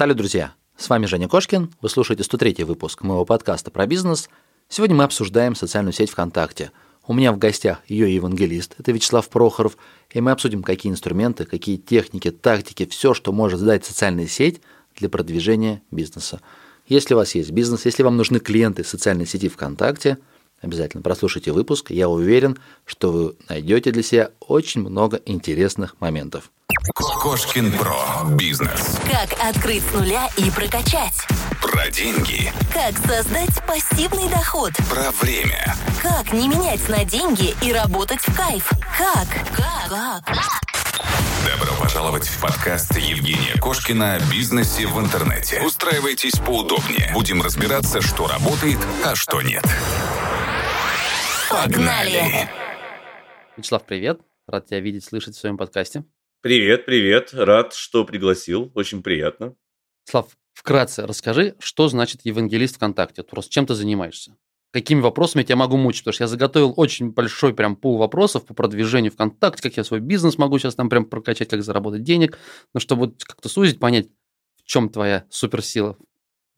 Салют, друзья! С вами Женя Кошкин, вы слушаете 103 выпуск моего подкаста про бизнес. Сегодня мы обсуждаем социальную сеть ВКонтакте. У меня в гостях ее евангелист, это Вячеслав Прохоров, и мы обсудим, какие инструменты, какие техники, тактики, все, что может дать социальная сеть для продвижения бизнеса. Если у вас есть бизнес, если вам нужны клиенты социальной сети ВКонтакте, обязательно прослушайте выпуск. Я уверен, что вы найдете для себя очень много интересных моментов. Кошкин Про. Бизнес. Как открыть с нуля и прокачать. Про деньги. Как создать пассивный доход. Про время. Как не менять на деньги и работать в кайф. Как? Как? Как? Добро пожаловать в подкаст Евгения Кошкина о бизнесе в интернете. Устраивайтесь поудобнее. Будем разбираться, что работает, а что нет. Погнали! Вячеслав, привет. Рад тебя видеть, слышать в своем подкасте. Привет, привет. Рад, что пригласил. Очень приятно. Слав, вкратце расскажи, что значит евангелист ВКонтакте? Просто чем ты занимаешься? Какими вопросами я тебя могу мучить? Потому что я заготовил очень большой прям пул вопросов по продвижению ВКонтакте, как я свой бизнес могу сейчас там прям прокачать, как заработать денег. Но чтобы как-то сузить, понять, в чем твоя суперсила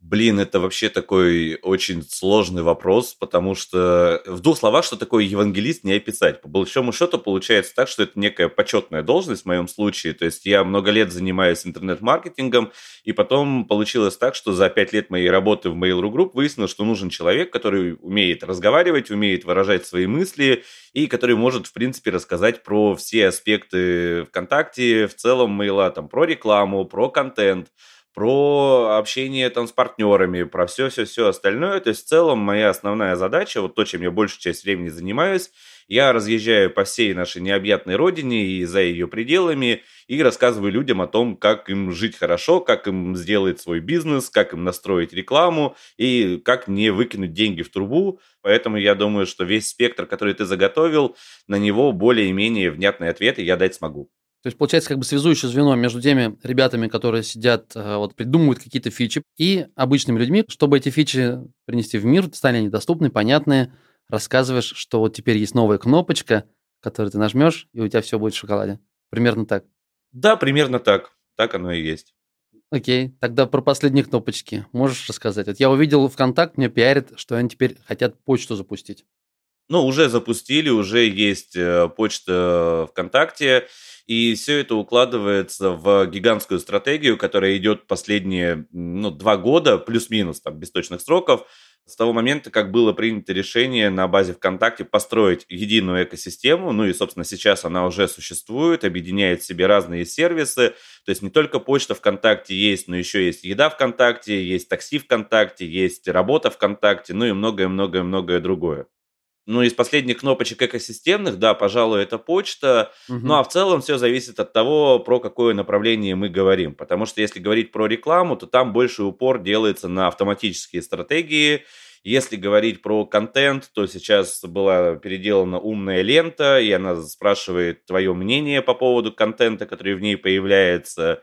Блин, это вообще такой очень сложный вопрос, потому что в двух словах, что такое евангелист, не описать. По большому счету получается так, что это некая почетная должность в моем случае. То есть я много лет занимаюсь интернет-маркетингом, и потом получилось так, что за пять лет моей работы в Mail.ru Group выяснилось, что нужен человек, который умеет разговаривать, умеет выражать свои мысли, и который может, в принципе, рассказать про все аспекты ВКонтакте, в целом мейла, там, про рекламу, про контент, про общение там с партнерами, про все-все-все остальное. То есть в целом моя основная задача, вот то, чем я большую часть времени занимаюсь, я разъезжаю по всей нашей необъятной родине и за ее пределами и рассказываю людям о том, как им жить хорошо, как им сделать свой бизнес, как им настроить рекламу и как не выкинуть деньги в трубу. Поэтому я думаю, что весь спектр, который ты заготовил, на него более-менее внятные ответы я дать смогу. То есть, получается, как бы связующее звено между теми ребятами, которые сидят, э, вот, придумывают какие-то фичи, и обычными людьми, чтобы эти фичи принести в мир, стали они доступны, понятные, рассказываешь, что вот теперь есть новая кнопочка, которую ты нажмешь, и у тебя все будет в шоколаде. Примерно так. Да, примерно так. Так оно и есть. Окей, тогда про последние кнопочки можешь рассказать? Вот я увидел ВКонтакт, мне пиарит, что они теперь хотят почту запустить. Ну, уже запустили, уже есть э, почта ВКонтакте. И все это укладывается в гигантскую стратегию, которая идет последние ну, два года, плюс-минус, там, без точных сроков, с того момента, как было принято решение на базе ВКонтакте построить единую экосистему, ну и, собственно, сейчас она уже существует, объединяет в себе разные сервисы, то есть не только почта ВКонтакте есть, но еще есть еда ВКонтакте, есть такси ВКонтакте, есть работа ВКонтакте, ну и многое-многое-многое другое. Ну, из последних кнопочек экосистемных, да, пожалуй, это почта. Угу. Ну, а в целом все зависит от того, про какое направление мы говорим. Потому что если говорить про рекламу, то там больше упор делается на автоматические стратегии. Если говорить про контент, то сейчас была переделана умная лента, и она спрашивает твое мнение по поводу контента, который в ней появляется.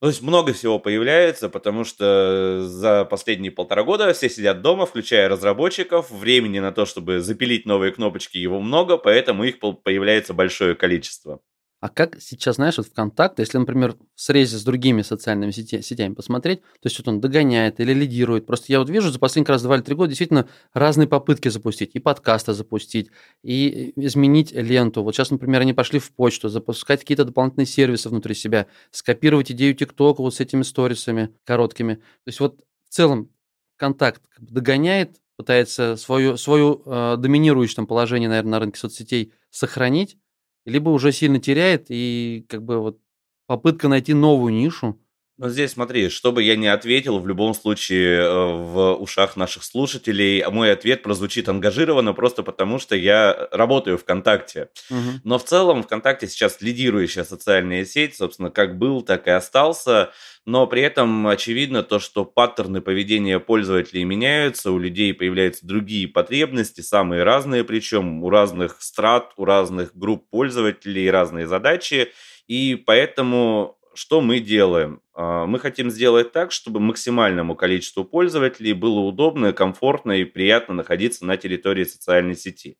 То есть много всего появляется, потому что за последние полтора года все сидят дома, включая разработчиков. Времени на то, чтобы запилить новые кнопочки, его много, поэтому их появляется большое количество. А как сейчас, знаешь, вот ВКонтакте, если, например, в срезе с другими социальными сетями посмотреть, то есть вот он догоняет или лидирует. Просто я вот вижу за последний раз два или три года действительно разные попытки запустить. И подкасты запустить, и изменить ленту. Вот сейчас, например, они пошли в почту, запускать какие-то дополнительные сервисы внутри себя, скопировать идею ТикТока вот с этими сторисами короткими. То есть вот в целом контакт догоняет, пытается свою, свою э, доминирующее там, положение, наверное, на рынке соцсетей сохранить, либо уже сильно теряет, и как бы вот попытка найти новую нишу. Ну, здесь смотри, чтобы я не ответил, в любом случае э, в ушах наших слушателей мой ответ прозвучит ангажированно просто потому, что я работаю ВКонтакте. Угу. Но в целом ВКонтакте сейчас лидирующая социальная сеть, собственно, как был, так и остался. Но при этом очевидно то, что паттерны поведения пользователей меняются, у людей появляются другие потребности, самые разные, причем у разных страт, у разных групп пользователей разные задачи. И поэтому что мы делаем? А, мы хотим сделать так, чтобы максимальному количеству пользователей было удобно, комфортно и приятно находиться на территории социальной сети.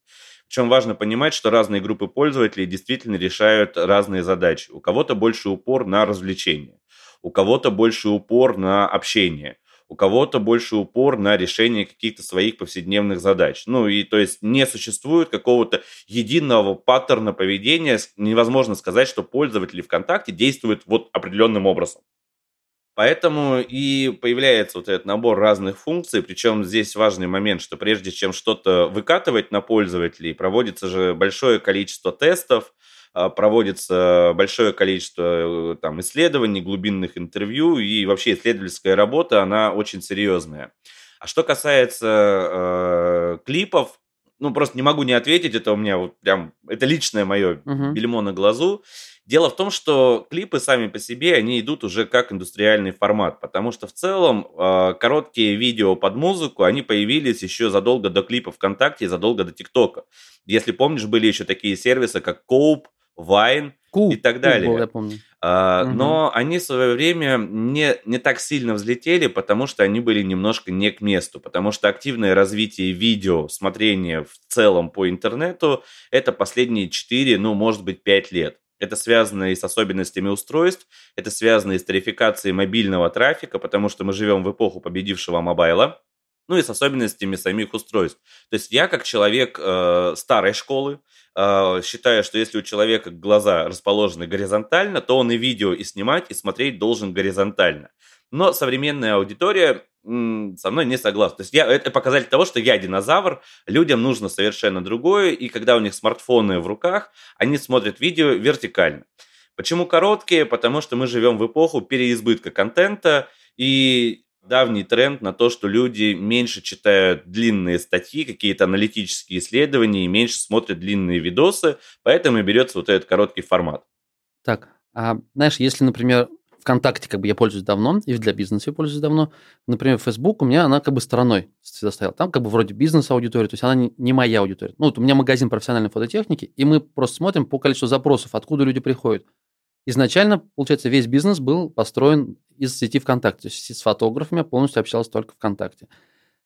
Причем важно понимать, что разные группы пользователей действительно решают разные задачи. У кого-то больше упор на развлечения. у кого-то больше упор на общение, у кого-то больше упор на решение каких-то своих повседневных задач. Ну и то есть не существует какого-то единого паттерна поведения. Невозможно сказать, что пользователи ВКонтакте действуют вот определенным образом. Поэтому и появляется вот этот набор разных функций, причем здесь важный момент, что прежде чем что-то выкатывать на пользователей, проводится же большое количество тестов, проводится большое количество э, там, исследований, глубинных интервью, и вообще исследовательская работа, она очень серьезная. А что касается э, клипов, ну, просто не могу не ответить, это у меня вот прям, это личное мое uh-huh. бельмо на глазу. Дело в том, что клипы сами по себе, они идут уже как индустриальный формат, потому что в целом э, короткие видео под музыку, они появились еще задолго до клипов ВКонтакте и задолго до ТикТока. Если помнишь, были еще такие сервисы, как Cope, Вайн и так далее. Был, я помню. А, угу. Но они в свое время не, не так сильно взлетели, потому что они были немножко не к месту. Потому что активное развитие видео, смотрение в целом по интернету, это последние 4, ну, может быть, 5 лет. Это связано и с особенностями устройств, это связано и с тарификацией мобильного трафика, потому что мы живем в эпоху победившего мобайла ну и с особенностями самих устройств. То есть я как человек э, старой школы э, считаю, что если у человека глаза расположены горизонтально, то он и видео и снимать, и смотреть должен горизонтально. Но современная аудитория со мной не согласна. То есть я, это показатель того, что я динозавр, людям нужно совершенно другое, и когда у них смартфоны в руках, они смотрят видео вертикально. Почему короткие? Потому что мы живем в эпоху переизбытка контента, и давний тренд на то, что люди меньше читают длинные статьи, какие-то аналитические исследования и меньше смотрят длинные видосы, поэтому и берется вот этот короткий формат. Так, а знаешь, если, например, ВКонтакте как бы я пользуюсь давно, и для бизнеса я пользуюсь давно. Например, Facebook у меня она как бы стороной всегда стояла. Там как бы вроде бизнес-аудитория, то есть она не, моя аудитория. Ну, вот у меня магазин профессиональной фототехники, и мы просто смотрим по количеству запросов, откуда люди приходят. Изначально, получается, весь бизнес был построен из сети ВКонтакте. То есть с фотографами полностью общался только ВКонтакте.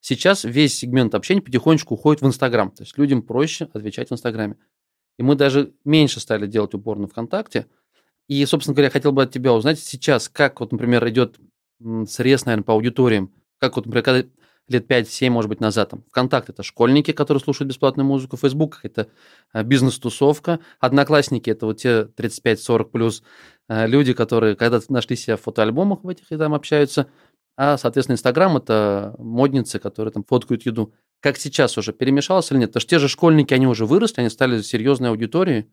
Сейчас весь сегмент общения потихонечку уходит в Инстаграм. То есть людям проще отвечать в Инстаграме. И мы даже меньше стали делать упор на ВКонтакте. И, собственно говоря, я хотел бы от тебя узнать сейчас, как вот, например, идет срез, наверное, по аудиториям. Как вот, например, когда лет 5-7, может быть, назад. Там, ВКонтакте это школьники, которые слушают бесплатную музыку, Фейсбук это э, бизнес-тусовка, Одноклассники это вот те 35-40 плюс люди, которые когда нашли себя в фотоальбомах в этих и там общаются, а, соответственно, Инстаграм это модницы, которые там фоткают еду. Как сейчас уже перемешалось или нет? Потому что те же школьники, они уже выросли, они стали серьезной аудиторией,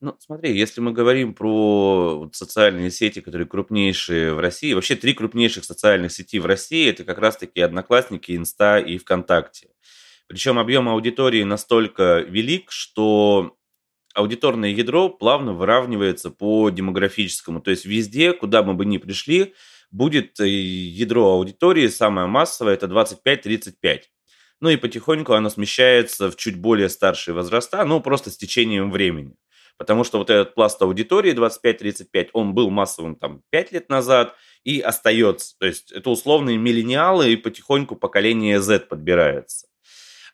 ну, смотри, если мы говорим про социальные сети, которые крупнейшие в России, вообще три крупнейших социальных сети в России, это как раз-таки Одноклассники, Инста и ВКонтакте. Причем объем аудитории настолько велик, что аудиторное ядро плавно выравнивается по демографическому. То есть везде, куда мы бы ни пришли, будет э, ядро аудитории самое массовое, это 25-35. Ну и потихоньку оно смещается в чуть более старшие возраста, ну просто с течением времени. Потому что вот этот пласт аудитории 25-35, он был массовым там 5 лет назад и остается. То есть это условные миллениалы и потихоньку поколение Z подбирается.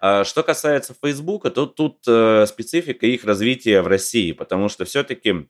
А что касается Фейсбука, то тут э, специфика их развития в России, потому что все-таки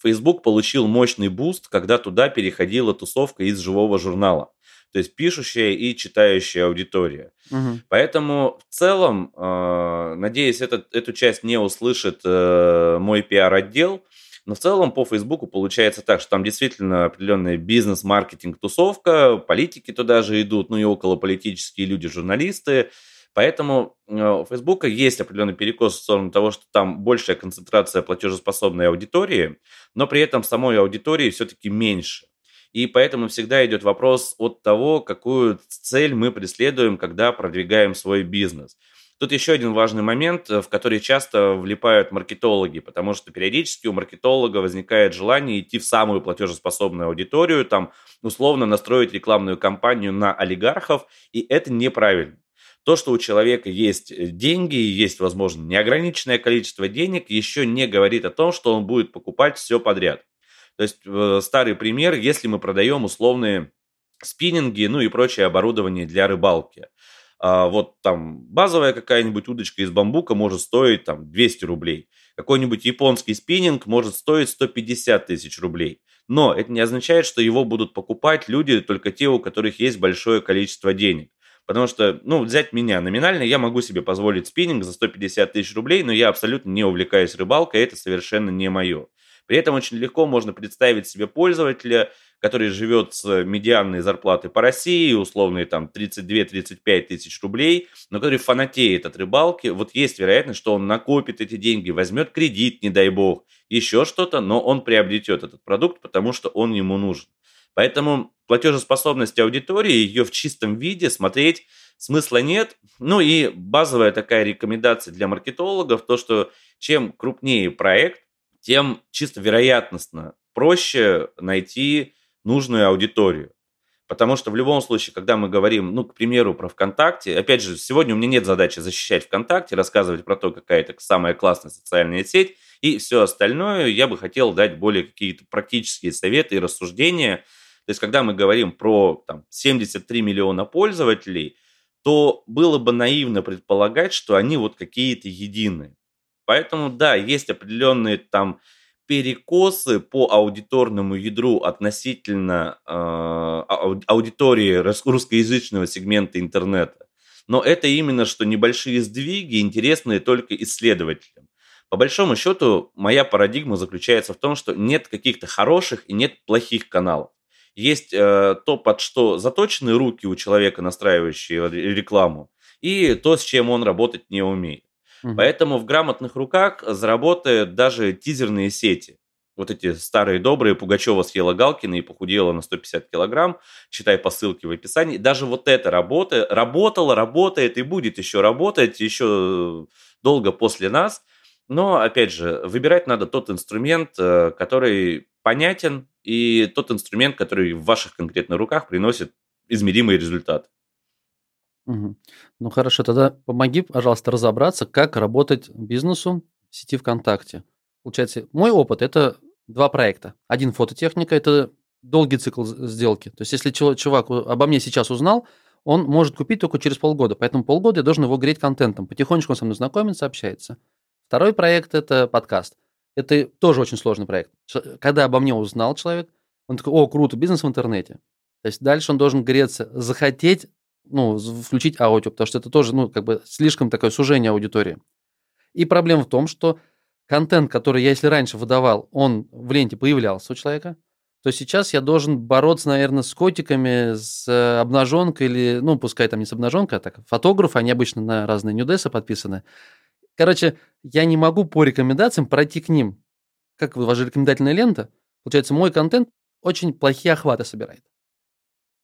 Facebook получил мощный буст, когда туда переходила тусовка из живого журнала то есть пишущая и читающая аудитория. Угу. Поэтому в целом, э, надеюсь, этот, эту часть не услышит э, мой пиар-отдел, но в целом по Фейсбуку получается так, что там действительно определенная бизнес-маркетинг, тусовка, политики туда же идут, ну и околополитические люди, журналисты. Поэтому э, у Фейсбука есть определенный перекос в сторону того, что там большая концентрация платежеспособной аудитории, но при этом самой аудитории все-таки меньше. И поэтому всегда идет вопрос от того, какую цель мы преследуем, когда продвигаем свой бизнес. Тут еще один важный момент, в который часто влипают маркетологи, потому что периодически у маркетолога возникает желание идти в самую платежеспособную аудиторию, там условно настроить рекламную кампанию на олигархов, и это неправильно. То, что у человека есть деньги, есть, возможно, неограниченное количество денег, еще не говорит о том, что он будет покупать все подряд. То есть э, старый пример, если мы продаем условные спиннинги, ну и прочее оборудование для рыбалки. А вот там базовая какая-нибудь удочка из бамбука может стоить там 200 рублей. Какой-нибудь японский спиннинг может стоить 150 тысяч рублей. Но это не означает, что его будут покупать люди только те, у которых есть большое количество денег. Потому что, ну, взять меня номинально, я могу себе позволить спиннинг за 150 тысяч рублей, но я абсолютно не увлекаюсь рыбалкой, это совершенно не мое. При этом очень легко можно представить себе пользователя, который живет с медианной зарплаты по России, условные там 32-35 тысяч рублей, но который фанатеет от рыбалки, вот есть вероятность, что он накопит эти деньги, возьмет кредит, не дай бог, еще что-то, но он приобретет этот продукт, потому что он ему нужен. Поэтому платежеспособность аудитории, ее в чистом виде смотреть смысла нет. Ну и базовая такая рекомендация для маркетологов, то, что чем крупнее проект, тем чисто вероятностно проще найти нужную аудиторию. Потому что в любом случае, когда мы говорим, ну, к примеру, про ВКонтакте, опять же, сегодня у меня нет задачи защищать ВКонтакте, рассказывать про то, какая это самая классная социальная сеть, и все остальное я бы хотел дать более какие-то практические советы и рассуждения. То есть, когда мы говорим про там, 73 миллиона пользователей, то было бы наивно предполагать, что они вот какие-то единые. Поэтому, да, есть определенные там перекосы по аудиторному ядру относительно э, аудитории русскоязычного сегмента интернета. Но это именно что небольшие сдвиги, интересные только исследователям. По большому счету, моя парадигма заключается в том, что нет каких-то хороших и нет плохих каналов. Есть э, то, под что заточены руки у человека, настраивающие рекламу, и то, с чем он работать не умеет. Угу. Поэтому в грамотных руках заработают даже тизерные сети. Вот эти старые добрые, Пугачева съела Галкина и похудела на 150 килограмм, читай по ссылке в описании. Даже вот эта работа работала, работает и будет еще работать, еще долго после нас. Но, опять же, выбирать надо тот инструмент, э, который понятен, и тот инструмент, который в ваших конкретно руках приносит измеримые результаты. Мгм. Ну хорошо, тогда помоги, пожалуйста, разобраться, как работать бизнесу в сети ВКонтакте. Получается, мой опыт– это два проекта. Один фототехника– это долгий цикл сделки. То есть, если чувак обо мне сейчас узнал, он может купить только через полгода. Поэтому полгода я должен его греть контентом. Потихонечку он со мной знакомится, общается. Второй проект– это подкаст. Это тоже очень сложный проект. Когда обо мне узнал человек, он такой, о, круто, бизнес в интернете. То есть дальше он должен греться, захотеть ну, включить аудио, потому что это тоже, ну, как бы слишком такое сужение аудитории. И проблема в том, что контент, который я, если раньше выдавал, он в ленте появлялся у человека, то сейчас я должен бороться, наверное, с котиками, с э, обнаженкой или, ну, пускай там не с обнаженкой, а так, фотографы, они обычно на разные нюдесы подписаны. Короче, я не могу по рекомендациям пройти к ним. Как ваша рекомендательная лента, получается, мой контент очень плохие охваты собирает.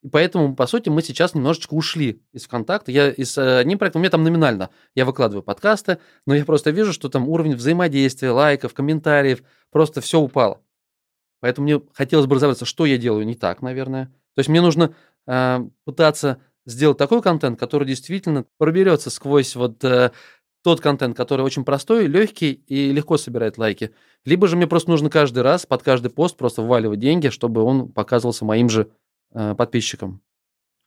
И поэтому, по сути, мы сейчас немножечко ушли из ВКонтакта. Я из э, одним проектом, у меня там номинально, я выкладываю подкасты, но я просто вижу, что там уровень взаимодействия, лайков, комментариев, просто все упало. Поэтому мне хотелось бы разобраться, что я делаю не так, наверное. То есть мне нужно э, пытаться сделать такой контент, который действительно проберется сквозь вот э, тот контент, который очень простой, легкий и легко собирает лайки. Либо же мне просто нужно каждый раз под каждый пост просто вваливать деньги, чтобы он показывался моим же Э, подписчикам?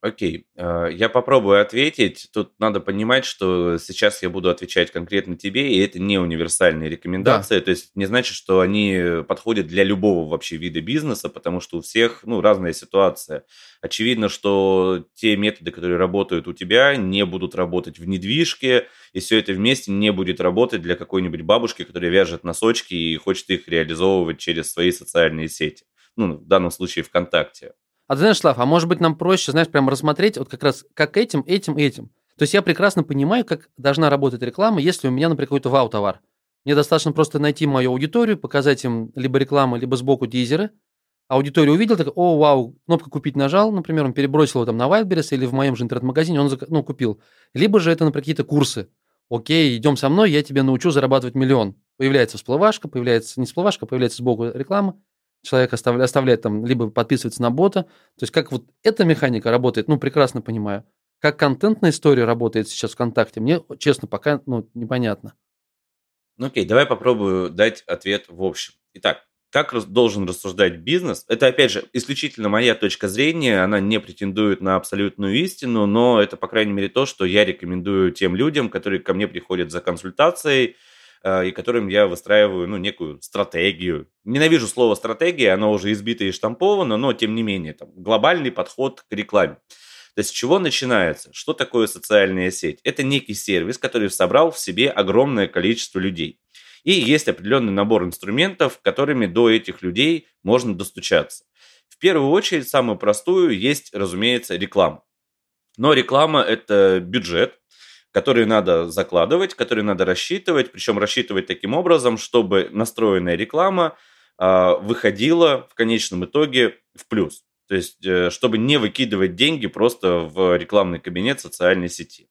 Окей, э, я попробую ответить. Тут надо понимать, что сейчас я буду отвечать конкретно тебе, и это не универсальные рекомендации. Да. То есть не значит, что они подходят для любого вообще вида бизнеса, потому что у всех ну, разная ситуация. Очевидно, что те методы, которые работают у тебя, не будут работать в недвижке, и все это вместе не будет работать для какой-нибудь бабушки, которая вяжет носочки и хочет их реализовывать через свои социальные сети. Ну, в данном случае ВКонтакте. А ты знаешь, Слав, а может быть нам проще, знаешь, прямо рассмотреть вот как раз как этим, этим, этим. То есть я прекрасно понимаю, как должна работать реклама, если у меня, например, какой-то вау-товар. Мне достаточно просто найти мою аудиторию, показать им либо рекламу, либо сбоку тизеры. Аудитория увидела, так, о, вау, кнопка «Купить» нажал, например, он перебросил его там на Wildberries или в моем же интернет-магазине, он ну, купил. Либо же это, например, какие-то курсы. Окей, идем со мной, я тебя научу зарабатывать миллион. Появляется всплывашка, появляется не всплывашка, появляется сбоку реклама человек оставляет, оставляет там, либо подписывается на бота. То есть как вот эта механика работает, ну, прекрасно понимаю. Как контентная история работает сейчас ВКонтакте, мне, честно, пока ну, непонятно. Ну окей, давай попробую дать ответ в общем. Итак, как должен рассуждать бизнес? Это, опять же, исключительно моя точка зрения, она не претендует на абсолютную истину, но это, по крайней мере, то, что я рекомендую тем людям, которые ко мне приходят за консультацией, и которым я выстраиваю, ну, некую стратегию. Ненавижу слово стратегия, оно уже избито и штамповано, но, тем не менее, там, глобальный подход к рекламе. То есть с чего начинается? Что такое социальная сеть? Это некий сервис, который собрал в себе огромное количество людей. И есть определенный набор инструментов, которыми до этих людей можно достучаться. В первую очередь, самую простую есть, разумеется, реклама. Но реклама – это бюджет, который надо закладывать, который надо рассчитывать, причем рассчитывать таким образом, чтобы настроенная реклама а, выходила в конечном итоге в плюс. То есть, э, чтобы не выкидывать деньги просто в рекламный кабинет социальной сети.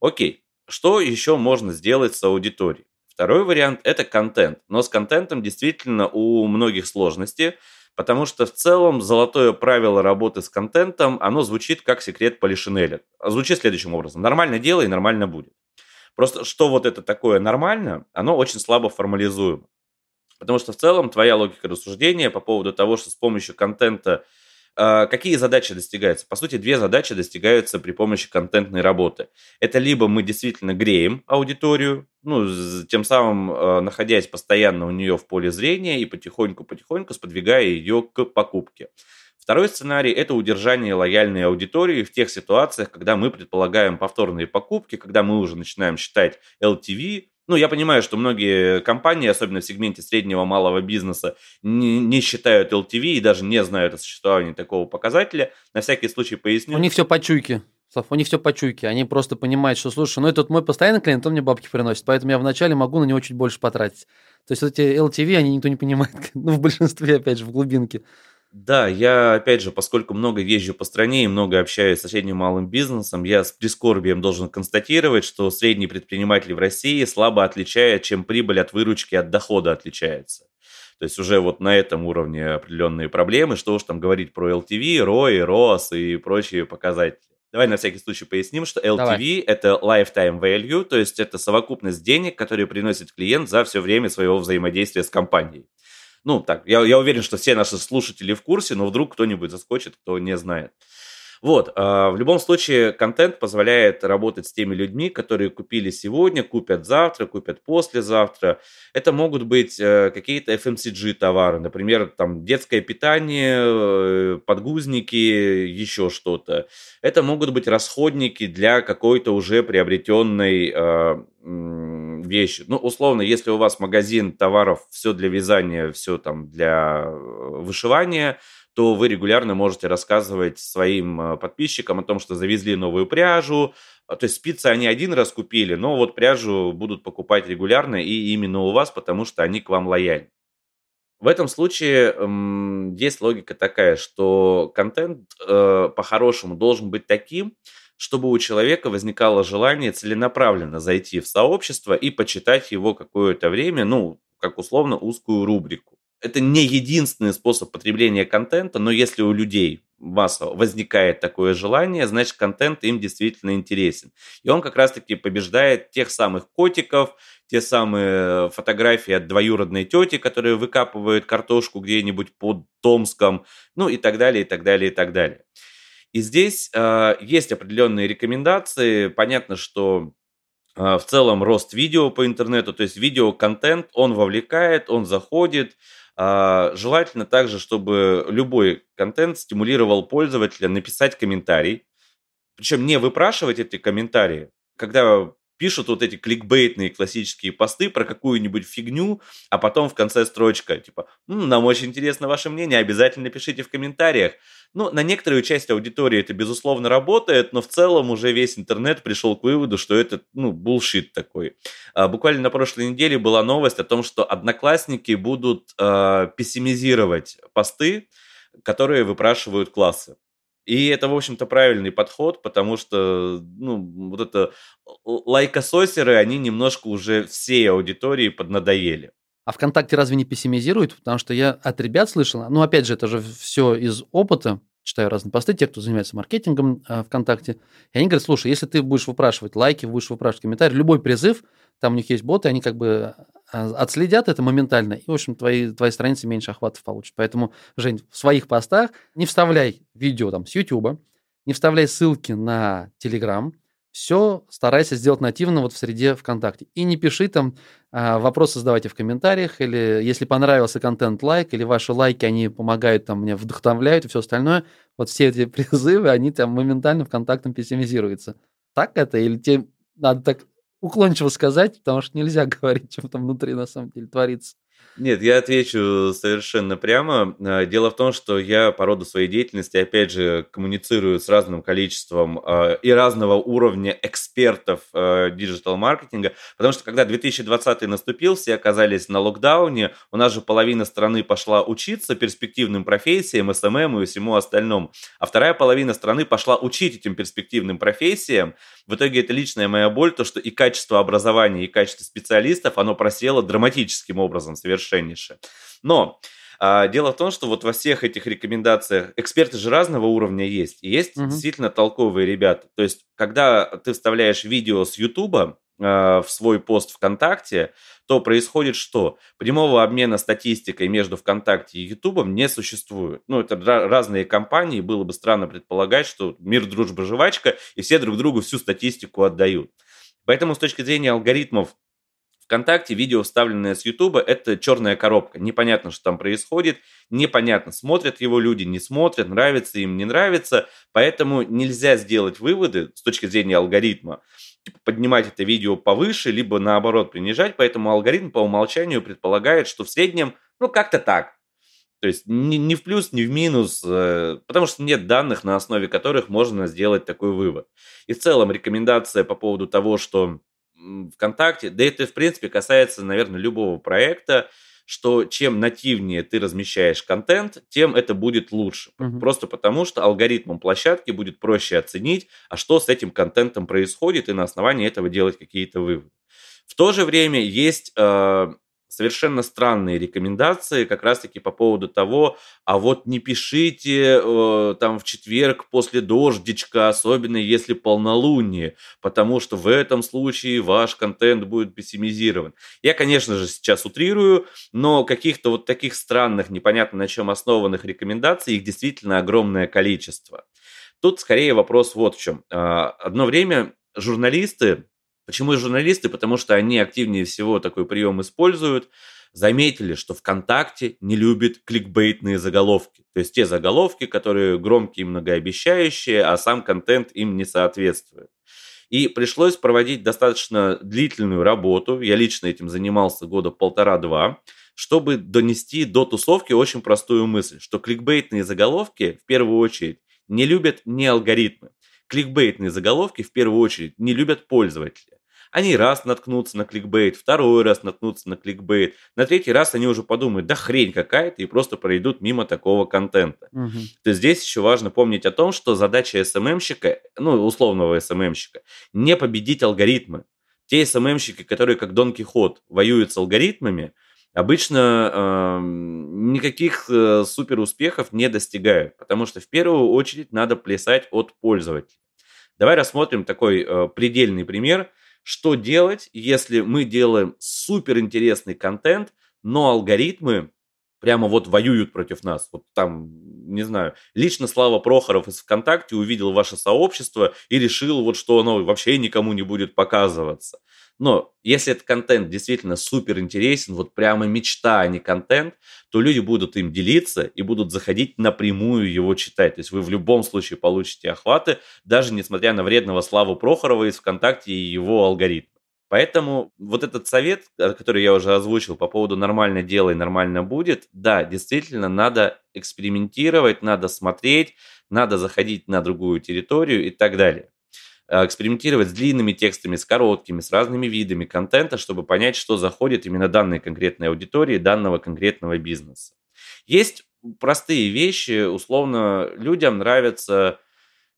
Окей, что еще можно сделать с аудиторией? Второй вариант – это контент. Но с контентом действительно у многих сложности, потому что в целом золотое правило работы с контентом, оно звучит как секрет Полишинеля. Звучит следующим образом. Нормально делай, нормально будет. Просто что вот это такое нормально, оно очень слабо формализуемо. Потому что в целом твоя логика рассуждения по поводу того, что с помощью контента какие задачи достигаются? По сути, две задачи достигаются при помощи контентной работы. Это либо мы действительно греем аудиторию, ну, тем самым а, находясь постоянно у нее в поле зрения и потихоньку-потихоньку сподвигая ее к покупке. Второй сценарий – это удержание лояльной аудитории в тех ситуациях, когда мы предполагаем повторные покупки, когда мы уже начинаем считать LTV, ну, я понимаю, что многие компании, особенно в сегменте среднего малого бизнеса, не, не считают LTV и даже не знают о существовании такого показателя. На всякий случай поясню. У них все по чуйке. Слав, у них все по чуйке. Они просто понимают, что, слушай, ну этот мой постоянный клиент, он мне бабки приносит, поэтому я вначале могу на него чуть больше потратить. То есть эти LTV, они никто не понимает. ну, в большинстве, опять же, в глубинке. Да, я, опять же, поскольку много езжу по стране и много общаюсь с средним малым бизнесом, я с прискорбием должен констатировать, что средний предприниматель в России слабо отличает, чем прибыль от выручки от дохода отличается. То есть уже вот на этом уровне определенные проблемы, что уж там говорить про LTV, ROI, ROAS и прочие показатели. Давай на всякий случай поясним, что LTV Давай. это lifetime value, то есть это совокупность денег, которые приносит клиент за все время своего взаимодействия с компанией. Ну, так, я, я уверен, что все наши слушатели в курсе, но вдруг кто-нибудь заскочит, кто не знает. Вот, а, в любом случае, контент позволяет работать с теми людьми, которые купили сегодня, купят завтра, купят послезавтра. Это могут быть э, какие-то FMCG товары, например, там детское питание, э, подгузники, еще что-то. Это могут быть расходники для какой-то уже приобретенной вещи. Ну, условно, если у вас магазин товаров, все для вязания, все там для э, вышивания, то вы регулярно можете рассказывать своим э, подписчикам о том, что завезли новую пряжу. А, то есть спицы они один раз купили, но вот пряжу будут покупать регулярно и именно у вас, потому что они к вам лояльны. В этом случае эм, есть логика такая, что контент э, по-хорошему должен быть таким, чтобы у человека возникало желание целенаправленно зайти в сообщество и почитать его какое-то время, ну, как условно, узкую рубрику это не единственный способ потребления контента, но если у людей массово возникает такое желание, значит, контент им действительно интересен. И он как раз-таки побеждает тех самых котиков, те самые фотографии от двоюродной тети, которые выкапывают картошку где-нибудь под Томском, ну и так далее, и так далее, и так далее. И здесь э, есть определенные рекомендации. Понятно, что э, в целом рост видео по интернету, то есть видеоконтент, он вовлекает, он заходит, а, желательно также, чтобы любой контент стимулировал пользователя написать комментарий. Причем не выпрашивать эти комментарии. Когда пишут вот эти кликбейтные классические посты про какую-нибудь фигню, а потом в конце строчка, типа, М, нам очень интересно ваше мнение, обязательно пишите в комментариях. Ну, на некоторую часть аудитории это, безусловно, работает, но в целом уже весь интернет пришел к выводу, что это, ну, булшит такой. А, буквально на прошлой неделе была новость о том, что одноклассники будут а, пессимизировать посты, которые выпрашивают классы. И это, в общем-то, правильный подход, потому что, ну, вот это лайкососеры, они немножко уже всей аудитории поднадоели. А ВКонтакте разве не пессимизирует? Потому что я от ребят слышал, ну, опять же, это же все из опыта, читаю разные посты, те, кто занимается маркетингом э, ВКонтакте, и они говорят, слушай, если ты будешь выпрашивать лайки, будешь выпрашивать комментарии, любой призыв, там у них есть боты, они как бы отследят это моментально, и, в общем, твои, твои страницы меньше охватов получат. Поэтому, Жень, в своих постах не вставляй видео там с YouTube, не вставляй ссылки на Telegram, все старайся сделать нативно вот в среде ВКонтакте. И не пиши там, а, вопросы задавайте в комментариях, или если понравился контент, лайк, или ваши лайки, они помогают там, мне вдохновляют и все остальное. Вот все эти призывы, они там моментально ВКонтактом пессимизируются. Так это? Или тебе надо так уклончиво сказать, потому что нельзя говорить, что там внутри на самом деле творится? Нет, я отвечу совершенно прямо. Э, дело в том, что я по роду своей деятельности, опять же, коммуницирую с разным количеством э, и разного уровня экспертов э, диджитал-маркетинга, потому что когда 2020 наступил, все оказались на локдауне, у нас же половина страны пошла учиться перспективным профессиям, SMM и всему остальному, а вторая половина страны пошла учить этим перспективным профессиям. В итоге это личная моя боль, то, что и качество образования, и качество специалистов, оно просело драматическим образом совершенно совершеннейше. Но а, дело в том, что вот во всех этих рекомендациях эксперты же разного уровня есть. И есть угу. действительно толковые ребята. То есть, когда ты вставляешь видео с Ютуба а, в свой пост ВКонтакте, то происходит что? Прямого обмена статистикой между ВКонтакте и Ютубом не существует. Ну, это разные компании, было бы странно предполагать, что мир, дружба, жвачка, и все друг другу всю статистику отдают. Поэтому с точки зрения алгоритмов ВКонтакте видео, вставленное с Ютуба, это черная коробка. Непонятно, что там происходит, непонятно, смотрят его люди, не смотрят, нравится им, не нравится. Поэтому нельзя сделать выводы с точки зрения алгоритма, типа поднимать это видео повыше, либо наоборот принижать. Поэтому алгоритм по умолчанию предполагает, что в среднем, ну, как-то так. То есть ни, ни в плюс, ни в минус, э, потому что нет данных, на основе которых можно сделать такой вывод. И в целом рекомендация по поводу того, что ВКонтакте, да это в принципе касается, наверное, любого проекта, что чем нативнее ты размещаешь контент, тем это будет лучше. Угу. Просто потому, что алгоритмом площадки будет проще оценить, а что с этим контентом происходит, и на основании этого делать какие-то выводы. В то же время есть э, совершенно странные рекомендации как раз-таки по поводу того, а вот не пишите э, там в четверг после дождичка, особенно если полнолуние, потому что в этом случае ваш контент будет пессимизирован. Я, конечно же, сейчас утрирую, но каких-то вот таких странных, непонятно на чем основанных рекомендаций, их действительно огромное количество. Тут скорее вопрос вот в чем. А, одно время журналисты Почему журналисты? Потому что они активнее всего такой прием используют. Заметили, что ВКонтакте не любит кликбейтные заголовки. То есть те заголовки, которые громкие и многообещающие, а сам контент им не соответствует. И пришлось проводить достаточно длительную работу. Я лично этим занимался года полтора-два чтобы донести до тусовки очень простую мысль, что кликбейтные заголовки в первую очередь не любят не алгоритмы. Кликбейтные заголовки в первую очередь не любят пользователи. Они раз наткнутся на кликбейт, второй раз наткнутся на кликбейт, на третий раз они уже подумают, да хрень какая-то, и просто пройдут мимо такого контента. Угу. То есть здесь еще важно помнить о том, что задача СММщика, ну, условного СММщика, не победить алгоритмы. Те СММщики, которые как Дон Кихот воюют с алгоритмами, обычно э, никаких э, супер успехов не достигают, потому что в первую очередь надо плясать от пользователя. Давай рассмотрим такой э, предельный пример, что делать, если мы делаем супер интересный контент, но алгоритмы прямо вот воюют против нас. Вот там, не знаю, лично Слава Прохоров из ВКонтакте увидел ваше сообщество и решил вот, что оно вообще никому не будет показываться. Но если этот контент действительно супер интересен, вот прямо мечта, а не контент, то люди будут им делиться и будут заходить напрямую его читать. То есть вы в любом случае получите охваты, даже несмотря на вредного Славу Прохорова из ВКонтакте и его алгоритм. Поэтому вот этот совет, э, который я уже озвучил по поводу нормально делай, нормально будет, да, действительно надо экспериментировать, надо смотреть, надо заходить на другую территорию и так далее. Э, экспериментировать с длинными текстами, с короткими, с разными видами контента, чтобы понять, что заходит именно данной конкретной аудитории, данного конкретного бизнеса. Есть простые вещи, условно, людям нравятся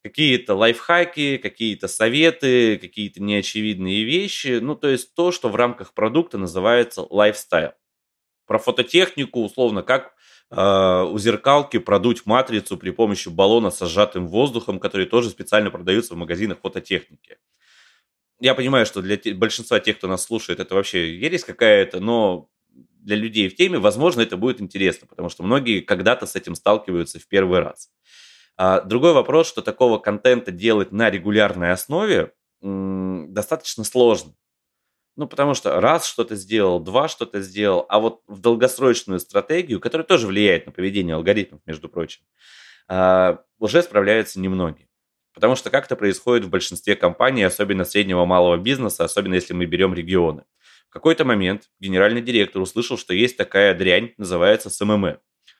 какие-то лайфхаки, какие-то советы, какие-то неочевидные вещи. Ну, то есть то, что в рамках продукта называется лайфстайл. Про фототехнику, условно, как э, у зеркалки продуть матрицу при помощи баллона с сжатым воздухом, который тоже специально продаются в магазинах фототехники. Я понимаю, что для большинства тех, кто нас слушает, это вообще ересь какая-то, но для людей в теме, возможно, это будет интересно, потому что многие когда-то с этим сталкиваются в первый раз. А другой вопрос, что такого контента делать на регулярной основе, достаточно сложно. Ну, потому что раз что-то сделал, два что-то сделал, а вот в долгосрочную стратегию, которая тоже влияет на поведение алгоритмов, между прочим, а, уже справляются немногие. Потому что как это происходит в большинстве компаний, особенно среднего малого бизнеса, особенно если мы берем регионы. В какой-то момент генеральный директор услышал, что есть такая дрянь, называется SMM.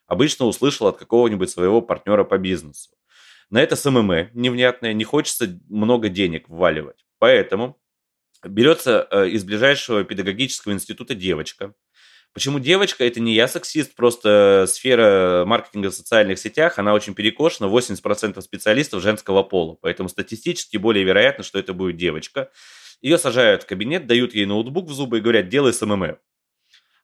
Обычно услышал от какого-нибудь своего партнера по бизнесу. На это SMM невнятное, не хочется много денег вваливать. Поэтому берется э, из ближайшего педагогического института девочка. Почему девочка? Это не я сексист, просто сфера маркетинга в социальных сетях, она очень перекошена, 80% специалистов женского пола, поэтому статистически более вероятно, что это будет девочка. Ее сажают в кабинет, дают ей ноутбук в зубы и говорят, делай SMM.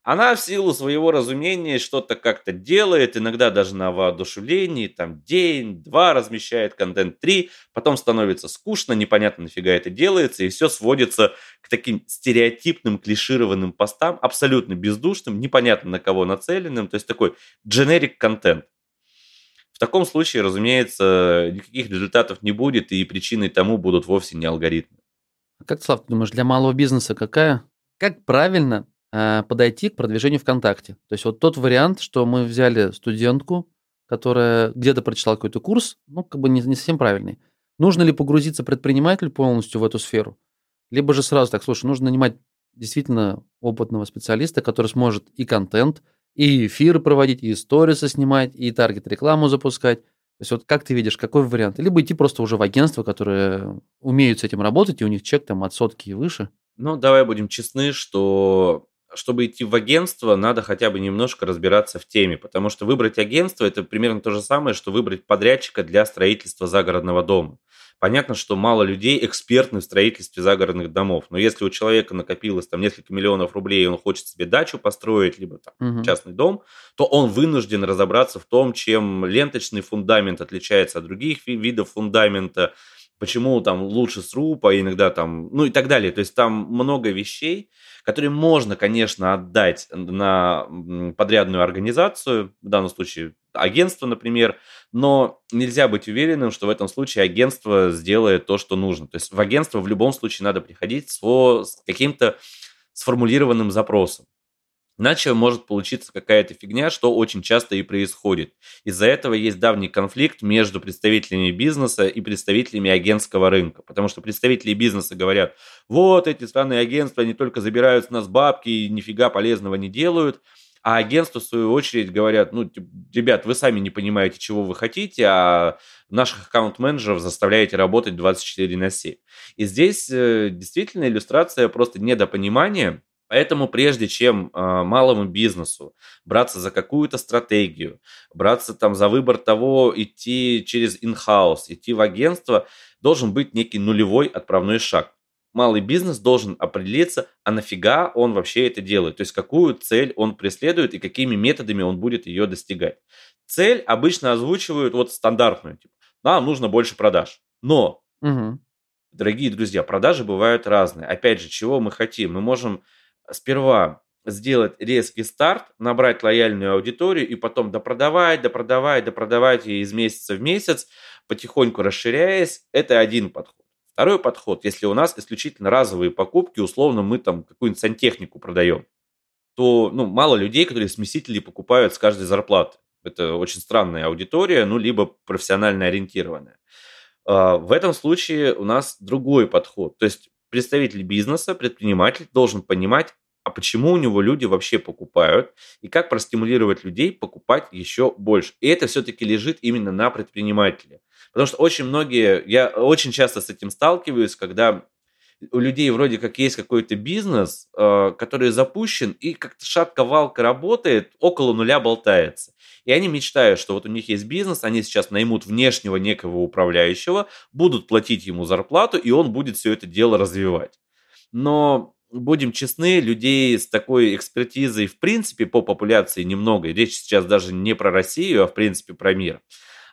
Она в силу своего разумения что-то как-то делает, иногда даже на воодушевлении, там день, два размещает контент, три, потом становится скучно, непонятно нафига это делается, и все сводится к таким стереотипным, клишированным постам, абсолютно бездушным, непонятно на кого нацеленным, то есть такой generic контент. В таком случае, разумеется, никаких результатов не будет, и причиной тому будут вовсе не алгоритмы. Как, Слав, ты думаешь, для малого бизнеса какая? Как правильно подойти к продвижению ВКонтакте. То есть вот тот вариант, что мы взяли студентку, которая где-то прочитала какой-то курс, ну, как бы не, не совсем правильный. Нужно ли погрузиться предпринимателю полностью в эту сферу? Либо же сразу так, слушай, нужно нанимать действительно опытного специалиста, который сможет и контент, и эфиры проводить, и сторисы снимать, и таргет-рекламу запускать. То есть вот как ты видишь, какой вариант? Либо идти просто уже в агентство, которые умеют с этим работать, и у них чек там от сотки и выше. Ну, давай будем честны, что чтобы идти в агентство, надо хотя бы немножко разбираться в теме, потому что выбрать агентство – это примерно то же самое, что выбрать подрядчика для строительства загородного дома. Понятно, что мало людей экспертны в строительстве загородных домов, но если у человека накопилось там несколько миллионов рублей, и он хочет себе дачу построить, либо там, угу. частный дом, то он вынужден разобраться в том, чем ленточный фундамент отличается от других видов фундамента, почему там лучше сруб, а иногда там, ну и так далее. То есть там много вещей, которые можно, конечно, отдать на подрядную организацию, в данном случае агентство, например, но нельзя быть уверенным, что в этом случае агентство сделает то, что нужно. То есть в агентство в любом случае надо приходить с каким-то сформулированным запросом. Иначе может получиться какая-то фигня, что очень часто и происходит. Из-за этого есть давний конфликт между представителями бизнеса и представителями агентского рынка. Потому что представители бизнеса говорят, вот эти странные агентства, они только забирают с нас бабки и нифига полезного не делают. А агентства, в свою очередь, говорят, ну, ребят, вы сами не понимаете, чего вы хотите, а наших аккаунт-менеджеров заставляете работать 24 на 7. И здесь э, действительно иллюстрация просто недопонимания Поэтому прежде чем э, малому бизнесу браться за какую-то стратегию, браться там за выбор того, идти через in-house, идти в агентство, должен быть некий нулевой отправной шаг. Малый бизнес должен определиться, а нафига он вообще это делает, то есть какую цель он преследует и какими методами он будет ее достигать. Цель обычно озвучивают вот стандартную, типа, нам нужно больше продаж. Но, угу. дорогие друзья, продажи бывают разные. Опять же, чего мы хотим? Мы можем сперва сделать резкий старт, набрать лояльную аудиторию и потом допродавать, допродавать, допродавать ее из месяца в месяц, потихоньку расширяясь, это один подход. Второй подход, если у нас исключительно разовые покупки, условно мы там какую-нибудь сантехнику продаем, то ну, мало людей, которые смесители покупают с каждой зарплаты. Это очень странная аудитория, ну, либо профессионально ориентированная. А, в этом случае у нас другой подход. То есть представитель бизнеса, предприниматель должен понимать, а почему у него люди вообще покупают, и как простимулировать людей покупать еще больше. И это все-таки лежит именно на предпринимателе. Потому что очень многие, я очень часто с этим сталкиваюсь, когда у людей вроде как есть какой-то бизнес, э, который запущен, и как-то шатко-валка работает, около нуля болтается. И они мечтают, что вот у них есть бизнес, они сейчас наймут внешнего некого управляющего, будут платить ему зарплату, и он будет все это дело развивать. Но будем честны, людей с такой экспертизой в принципе по популяции немного. Речь сейчас даже не про Россию, а в принципе про мир.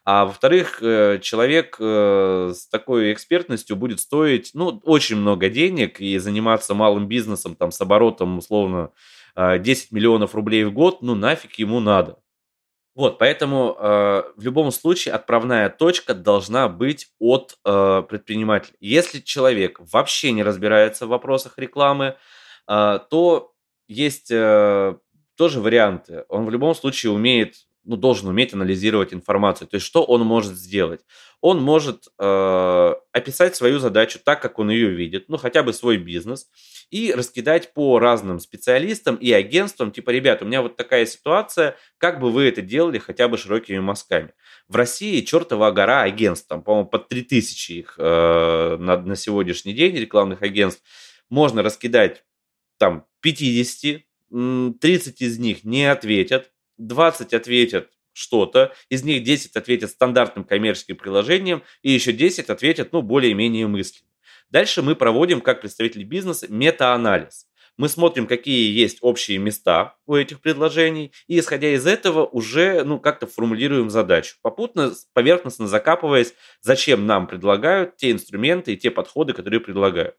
А во-вторых, э, человек э, с такой экспертностью будет стоить ну, очень много денег и заниматься малым бизнесом там, с оборотом условно 10 э, миллионов рублей в год, ну нафиг ему надо. Вот, поэтому э, в любом случае отправная точка должна быть от э, предпринимателя. Если человек вообще не разбирается в вопросах рекламы, э, то есть э, тоже варианты. Он в любом случае умеет, ну, должен уметь анализировать информацию. То есть, что он может сделать? Он может э, описать свою задачу так, как он ее видит, ну, хотя бы свой бизнес, и раскидать по разным специалистам и агентствам, типа, ребят, у меня вот такая ситуация, как бы вы это делали хотя бы широкими мазками? В России чертова гора агентств, там, по-моему, под 3000 их э, на, на сегодняшний день рекламных агентств, можно раскидать там 50, 30 из них не ответят, 20 ответят что-то, из них 10 ответят стандартным коммерческим приложением, и еще 10 ответят, ну, более-менее мысленно. Дальше мы проводим, как представители бизнеса, мета-анализ. Мы смотрим, какие есть общие места у этих предложений, и исходя из этого уже ну, как-то формулируем задачу. Попутно, поверхностно закапываясь, зачем нам предлагают те инструменты и те подходы, которые предлагают.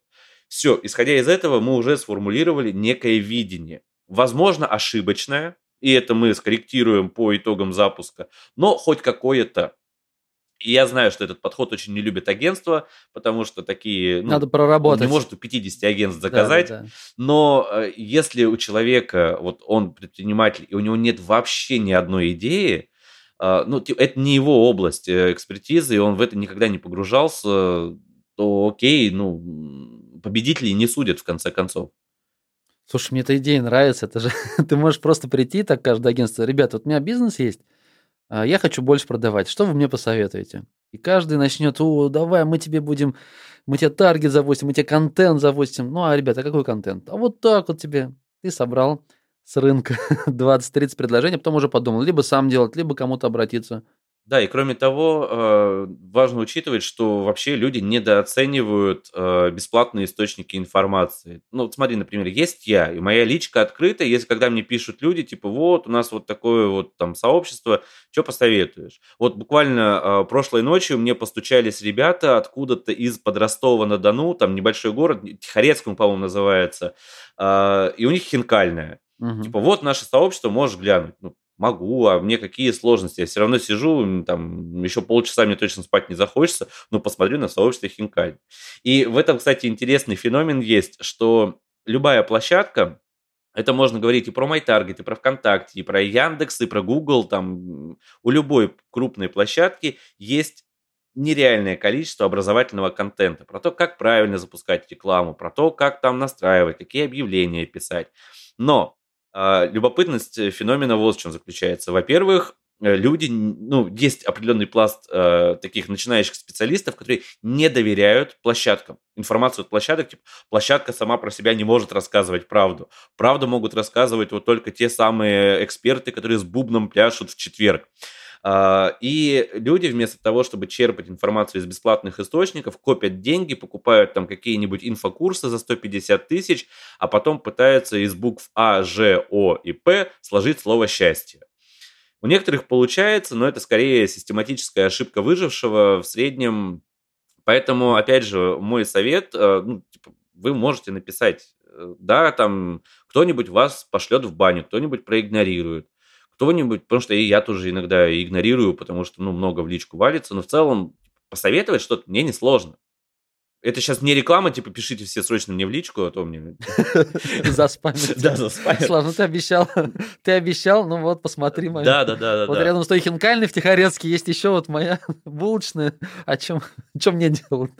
Все, исходя из этого, мы уже сформулировали некое видение возможно, ошибочное, и это мы скорректируем по итогам запуска, но хоть какое-то. И я знаю, что этот подход очень не любит агентство, потому что такие... Ну, Надо проработать. Не может у 50 агентств заказать. Да, да, да. Но э, если у человека, вот он предприниматель, и у него нет вообще ни одной идеи, э, ну, это не его область э, экспертизы, и он в это никогда не погружался, то окей, ну, победителей не судят в конце концов. Слушай, мне эта идея нравится. Это же ты можешь просто прийти так каждое агентство. Ребята, вот у меня бизнес есть, а, я хочу больше продавать. Что вы мне посоветуете? И каждый начнет, о, давай, мы тебе будем, мы тебе таргет завозим, мы тебе контент завозим. Ну, а, ребята, какой контент? А вот так вот тебе. Ты собрал с рынка 20-30 предложений, потом уже подумал, либо сам делать, либо кому-то обратиться. Да, и кроме того, э, важно учитывать, что вообще люди недооценивают э, бесплатные источники информации. Ну, вот смотри, например, есть я, и моя личка открыта, если когда мне пишут люди, типа, вот, у нас вот такое вот там сообщество, что посоветуешь? Вот буквально э, прошлой ночью мне постучались ребята откуда-то из Подростова-на-Дону, там небольшой город, Тихорецком, по-моему, называется, и у них хинкальная. Угу. Типа, вот наше сообщество, можешь глянуть. Ну, могу, а мне какие сложности? Я все равно сижу, там, еще полчаса мне точно спать не захочется, но посмотрю на сообщество Хинкаль. И в этом, кстати, интересный феномен есть, что любая площадка, это можно говорить и про MyTarget, и про ВКонтакте, и про Яндекс, и про Google, там, у любой крупной площадки есть нереальное количество образовательного контента про то, как правильно запускать рекламу, про то, как там настраивать, какие объявления писать. Но любопытность э, феномена вот в чем заключается. Во-первых, э, люди, ну, есть определенный пласт э, таких начинающих специалистов, которые не доверяют площадкам. Информацию от площадок, типа, площадка сама про себя не может рассказывать правду. Правду могут рассказывать вот только те самые эксперты, которые с бубном пляшут в четверг. А, и люди вместо того, чтобы черпать информацию из бесплатных источников, копят деньги, покупают там какие-нибудь инфокурсы за 150 тысяч, а потом пытаются из букв А, Ж, О и П сложить слово «счастье». У некоторых получается, но это скорее систематическая ошибка выжившего в среднем. Поэтому, опять же, мой совет, э, ну, типа, вы можете написать, э, да, там кто-нибудь вас пошлет в баню, кто-нибудь проигнорирует кто-нибудь, потому что и я тоже иногда игнорирую, потому что, ну, много в личку валится, но в целом посоветовать что-то мне не сложно. Это сейчас не реклама, типа, пишите все срочно мне в личку, а то мне... Заспамить. Да, заспамить. Слав, ну ты обещал, ты обещал, ну вот, посмотри. Да, да, да. Вот рядом с той хинкальной в Тихорецке есть еще вот моя булочная. О чем, чем мне делать?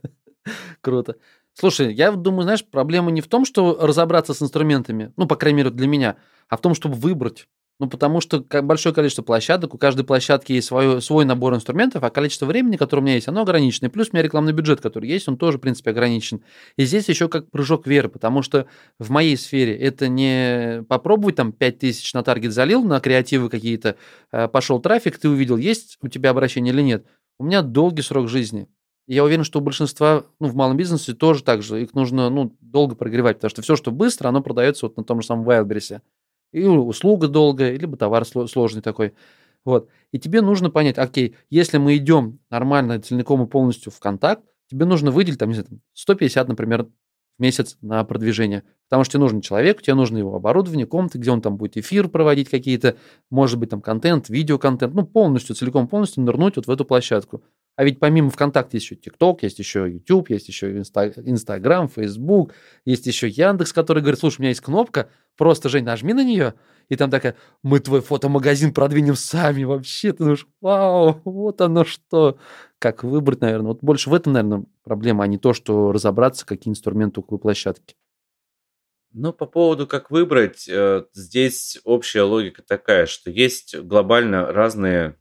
Круто. Слушай, я думаю, знаешь, проблема не в том, что разобраться с инструментами, ну, по крайней мере, для меня, а в том, чтобы выбрать. Ну, потому что большое количество площадок, у каждой площадки есть свой, свой набор инструментов, а количество времени, которое у меня есть, оно ограничено. плюс у меня рекламный бюджет, который есть, он тоже, в принципе, ограничен. И здесь еще как прыжок веры, потому что в моей сфере это не попробовать там 5000 на таргет залил, на креативы какие-то, э, пошел трафик, ты увидел, есть у тебя обращение или нет. У меня долгий срок жизни. я уверен, что у большинства, ну, в малом бизнесе тоже так же. Их нужно, ну, долго прогревать, потому что все, что быстро, оно продается вот на том же самом Wildberries. И услуга долгая, либо товар сложный такой. Вот. И тебе нужно понять, окей, если мы идем нормально, целиком и полностью в контакт, тебе нужно выделить, там, не знаю, 150, например, в месяц на продвижение. Потому что тебе нужен человек, тебе нужно его оборудование, комнаты, где он там будет эфир проводить какие-то, может быть, там контент, видеоконтент, ну, полностью, целиком полностью нырнуть вот в эту площадку. А ведь помимо ВКонтакте есть еще ТикТок, есть еще YouTube, есть еще Инстаграм, Фейсбук, есть еще Яндекс, который говорит, слушай, у меня есть кнопка, просто, Жень, нажми на нее, и там такая, мы твой фотомагазин продвинем сами вообще. Ты думаешь, вау, вот оно что. Как выбрать, наверное. Вот больше в этом, наверное, проблема, а не то, что разобраться, какие инструменты у какой площадки. Ну, по поводу, как выбрать, э, здесь общая логика такая, что есть глобально разные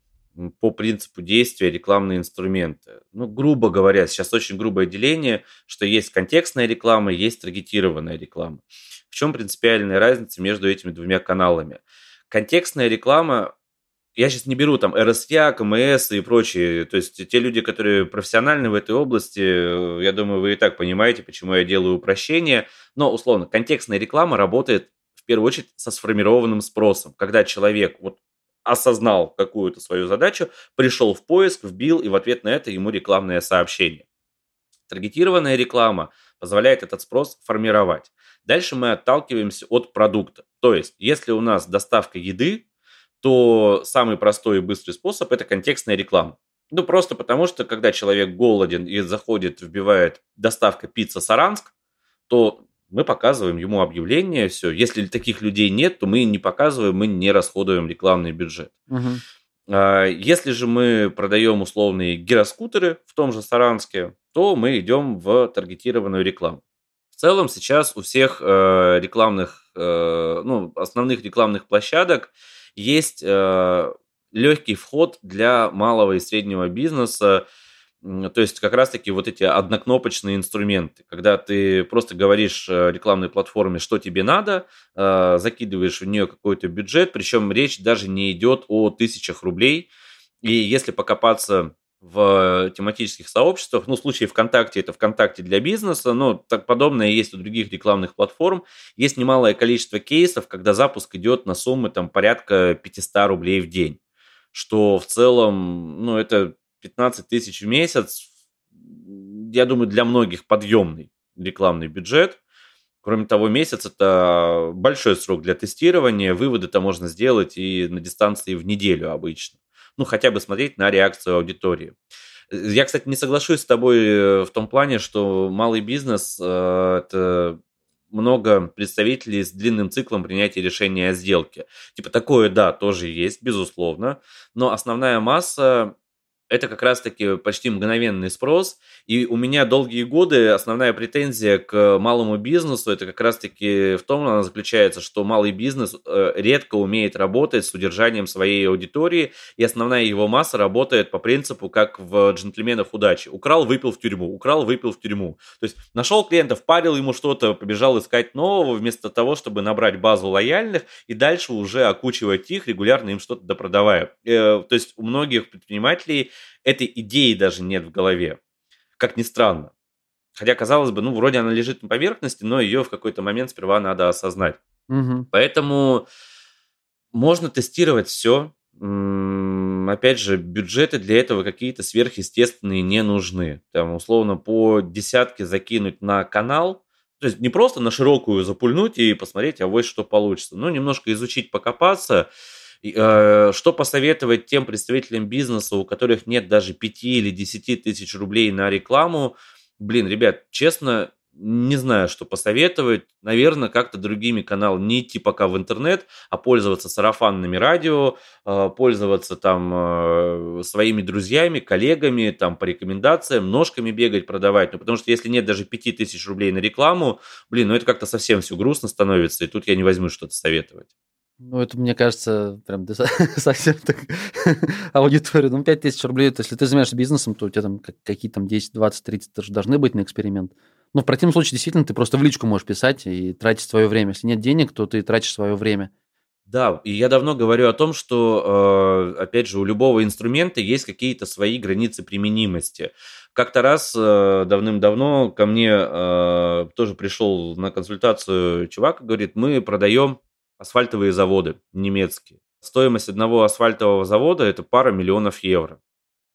по принципу действия рекламные инструменты. Ну, грубо говоря, сейчас очень грубое деление, что есть контекстная реклама, есть таргетированная реклама. В чем принципиальная разница между этими двумя каналами? Контекстная реклама, я сейчас не беру там РСЯ, КМС и прочие, то есть те люди, которые профессиональны в этой области, э, я думаю, вы и так понимаете, почему я делаю упрощение, но условно, контекстная реклама работает в первую очередь со сформированным спросом, когда человек вот осознал какую-то свою задачу, пришел в поиск, вбил, и в ответ на это ему рекламное сообщение. Таргетированная реклама позволяет этот спрос формировать. Дальше мы отталкиваемся от продукта. То есть, если у нас доставка еды, то самый простой и быстрый способ – это контекстная реклама. Ну, просто потому что, когда человек голоден и заходит, вбивает доставка пицца Саранск, то мы показываем ему объявление, все. Если таких людей нет, то мы не показываем, мы не расходуем рекламный бюджет. Угу. Если же мы продаем условные гироскутеры в том же Саранске, то мы идем в таргетированную рекламу. В целом сейчас у всех э, рекламных, э, ну, основных рекламных площадок есть э, легкий вход для малого и среднего бизнеса, то есть как раз-таки вот эти однокнопочные инструменты, когда ты просто говоришь э, рекламной платформе, что тебе надо, э, закидываешь в нее какой-то бюджет, причем речь даже не идет о тысячах рублей. И если покопаться в тематических сообществах, ну, в случае ВКонтакте это ВКонтакте для бизнеса, но так подобное есть у других рекламных платформ. Есть немалое количество кейсов, когда запуск идет на суммы там порядка 500 рублей в день, что в целом, ну, это 15 тысяч в месяц, я думаю, для многих подъемный рекламный бюджет. Кроме того, месяц это большой срок для тестирования. Выводы-то можно сделать и на дистанции в неделю обычно. Ну, хотя бы смотреть на реакцию аудитории. Я, кстати, не соглашусь с тобой э, в том плане, что малый бизнес э, это много представителей с длинным циклом принятия решения о сделке. Типа такое, да, тоже есть, безусловно. Но основная масса это как раз-таки почти мгновенный спрос. И у меня долгие годы основная претензия к малому бизнесу, это как раз-таки в том, она заключается, что малый бизнес э, редко умеет работать с удержанием своей аудитории, и основная его масса работает по принципу, как в «Джентльменах удачи». Украл, выпил в тюрьму, украл, выпил в тюрьму. То есть нашел клиента, впарил ему что-то, побежал искать нового, вместо того, чтобы набрать базу лояльных и дальше уже окучивать их, регулярно им что-то допродавая. Э, то есть у многих предпринимателей этой идеи даже нет в голове. Как ни странно. Хотя, казалось бы, ну, вроде она лежит на поверхности, но ее в какой-то момент сперва надо осознать. Угу. Поэтому можно тестировать все. Опять же, бюджеты для этого какие-то сверхъестественные не нужны. Там, условно, по десятке закинуть на канал, то есть не просто на широкую запульнуть и посмотреть, а вот что получится, но немножко изучить, покопаться – что посоветовать тем представителям бизнеса, у которых нет даже 5 или 10 тысяч рублей на рекламу? Блин, ребят, честно, не знаю, что посоветовать. Наверное, как-то другими каналами не идти пока в интернет, а пользоваться сарафанными радио, э, пользоваться там э, своими друзьями, коллегами, там по рекомендациям, ножками бегать, продавать. Ну, потому что если нет даже 5000 рублей на рекламу, блин, ну это как-то совсем все грустно становится, и тут я не возьму что-то советовать. Ну, это, мне кажется, прям совсем так аудитория. Ну, 5 тысяч рублей, то если ты занимаешься бизнесом, то у тебя там какие там 10, 20, 30 тоже должны быть на эксперимент. Но в противном случае, действительно, ты просто в личку можешь писать и тратить свое время. Если нет денег, то ты тратишь свое время. Да, и я давно говорю о том, что, э, опять же, у любого инструмента есть какие-то свои границы применимости. Как-то раз э, давным-давно ко мне э, тоже пришел на консультацию чувак и говорит, мы продаем асфальтовые заводы немецкие. Стоимость одного асфальтового завода – это пара миллионов евро.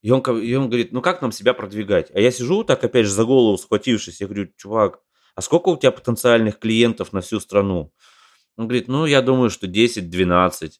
И он, и он говорит, ну как нам себя продвигать? А я сижу так, опять же, за голову схватившись, я говорю, чувак, а сколько у тебя потенциальных клиентов на всю страну? Он говорит, ну, я думаю, что 10-12.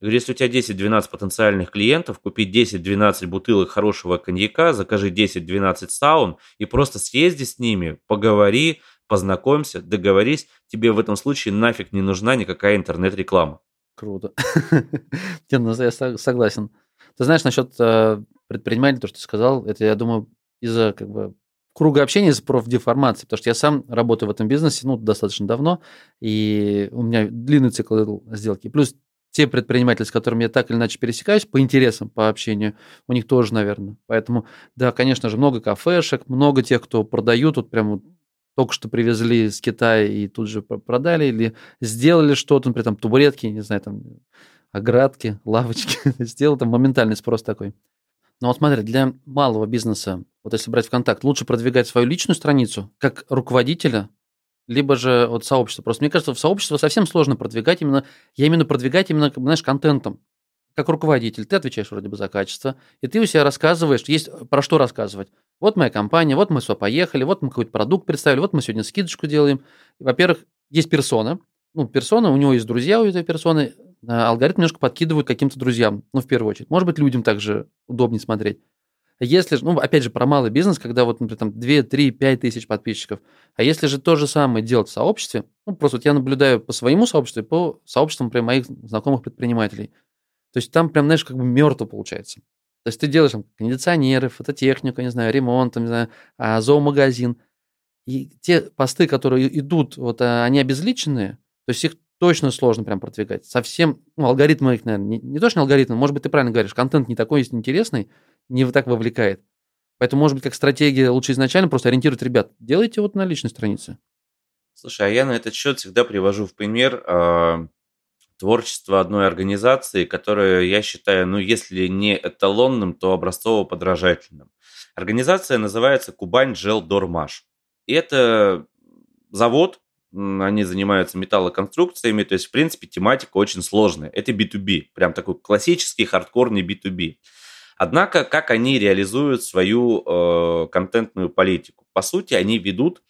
Я говорю, если у тебя 10-12 потенциальных клиентов, купи 10-12 бутылок хорошего коньяка, закажи 10-12 саун и просто съезди с ними, поговори, познакомься, договорись. Тебе в этом случае нафиг не нужна никакая интернет-реклама. Круто. Ну, я согласен. Ты знаешь, насчет э, предпринимателей, то, что ты сказал, это, я думаю, из-за как бы круга общения из профдеформации, потому что я сам работаю в этом бизнесе, ну, достаточно давно, и у меня длинный цикл сделки. Плюс те предприниматели, с которыми я так или иначе пересекаюсь по интересам, по общению, у них тоже, наверное. Поэтому, да, конечно же, много кафешек, много тех, кто продают, вот прям только что привезли с Китая и тут же продали, или сделали что-то, например, там табуретки, не знаю, там оградки, лавочки, сделал там моментальный спрос такой. Но вот смотри, для малого бизнеса, вот если брать в контакт, лучше продвигать свою личную страницу как руководителя, либо же вот сообщество. Просто мне кажется, в сообщество совсем сложно продвигать именно, я именно продвигать именно, знаешь, контентом. Как руководитель, ты отвечаешь вроде бы за качество, и ты у себя рассказываешь, есть про что рассказывать. Вот моя компания, вот мы сюда поехали, вот мы какой-то продукт представили, вот мы сегодня скидочку делаем. Во-первых, есть персона, ну, персона, у него есть друзья у этой персоны, а алгоритм немножко подкидывают каким-то друзьям, ну, в первую очередь. Может быть, людям также удобнее смотреть. Если же, ну, опять же, про малый бизнес, когда вот, например, там 2, 3, 5 тысяч подписчиков, а если же то же самое делать в сообществе, ну, просто вот я наблюдаю по своему сообществу по сообществам прям моих знакомых предпринимателей, то есть там прям, знаешь, как бы мертво получается. То есть ты делаешь там кондиционеры, фототехнику, не знаю, ремонт, там, не знаю, а, зоомагазин. И те посты, которые идут, вот а, они обезличенные, то есть их точно сложно прям продвигать. Совсем, ну, алгоритмы их, наверное, не, не точно алгоритмы, может быть, ты правильно говоришь, контент не такой есть интересный, не так вовлекает. Поэтому, может быть, как стратегия лучше изначально просто ориентировать ребят. Делайте вот на личной странице. Слушай, а я на этот счет всегда привожу в пример э, творчество одной организации, которая, я считаю, ну, если не эталонным, то образцово-подражательным. Организация называется Кубань Джел Дормаш. И это завод, они занимаются металлоконструкциями, то есть, в принципе, тематика очень сложная. Это B2B, прям такой классический хардкорный B2B. Однако, как они реализуют свою э, контентную политику? По сути, они ведут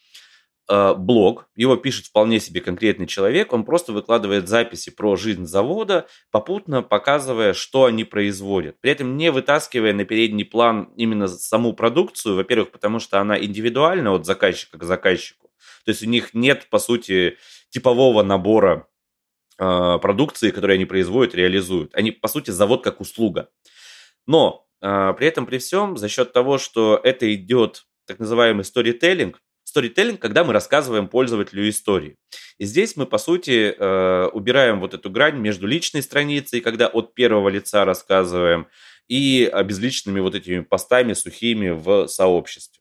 э, блог, его пишет вполне себе конкретный человек, он просто выкладывает записи про жизнь завода, попутно показывая, что они производят. При этом не вытаскивая на передний план именно саму продукцию, во-первых, потому что она индивидуальна от заказчика к заказчику, то есть у них нет, по сути, типового набора э, продукции, которые они производят, реализуют. Они, по сути, завод как услуга. Но э, при этом, при всем, за счет того, что это идет так называемый сторителлинг, сторителлинг, когда мы рассказываем пользователю истории. И здесь мы, по сути, э, убираем вот эту грань между личной страницей, когда от первого лица рассказываем, и безличными вот этими постами сухими в сообществе.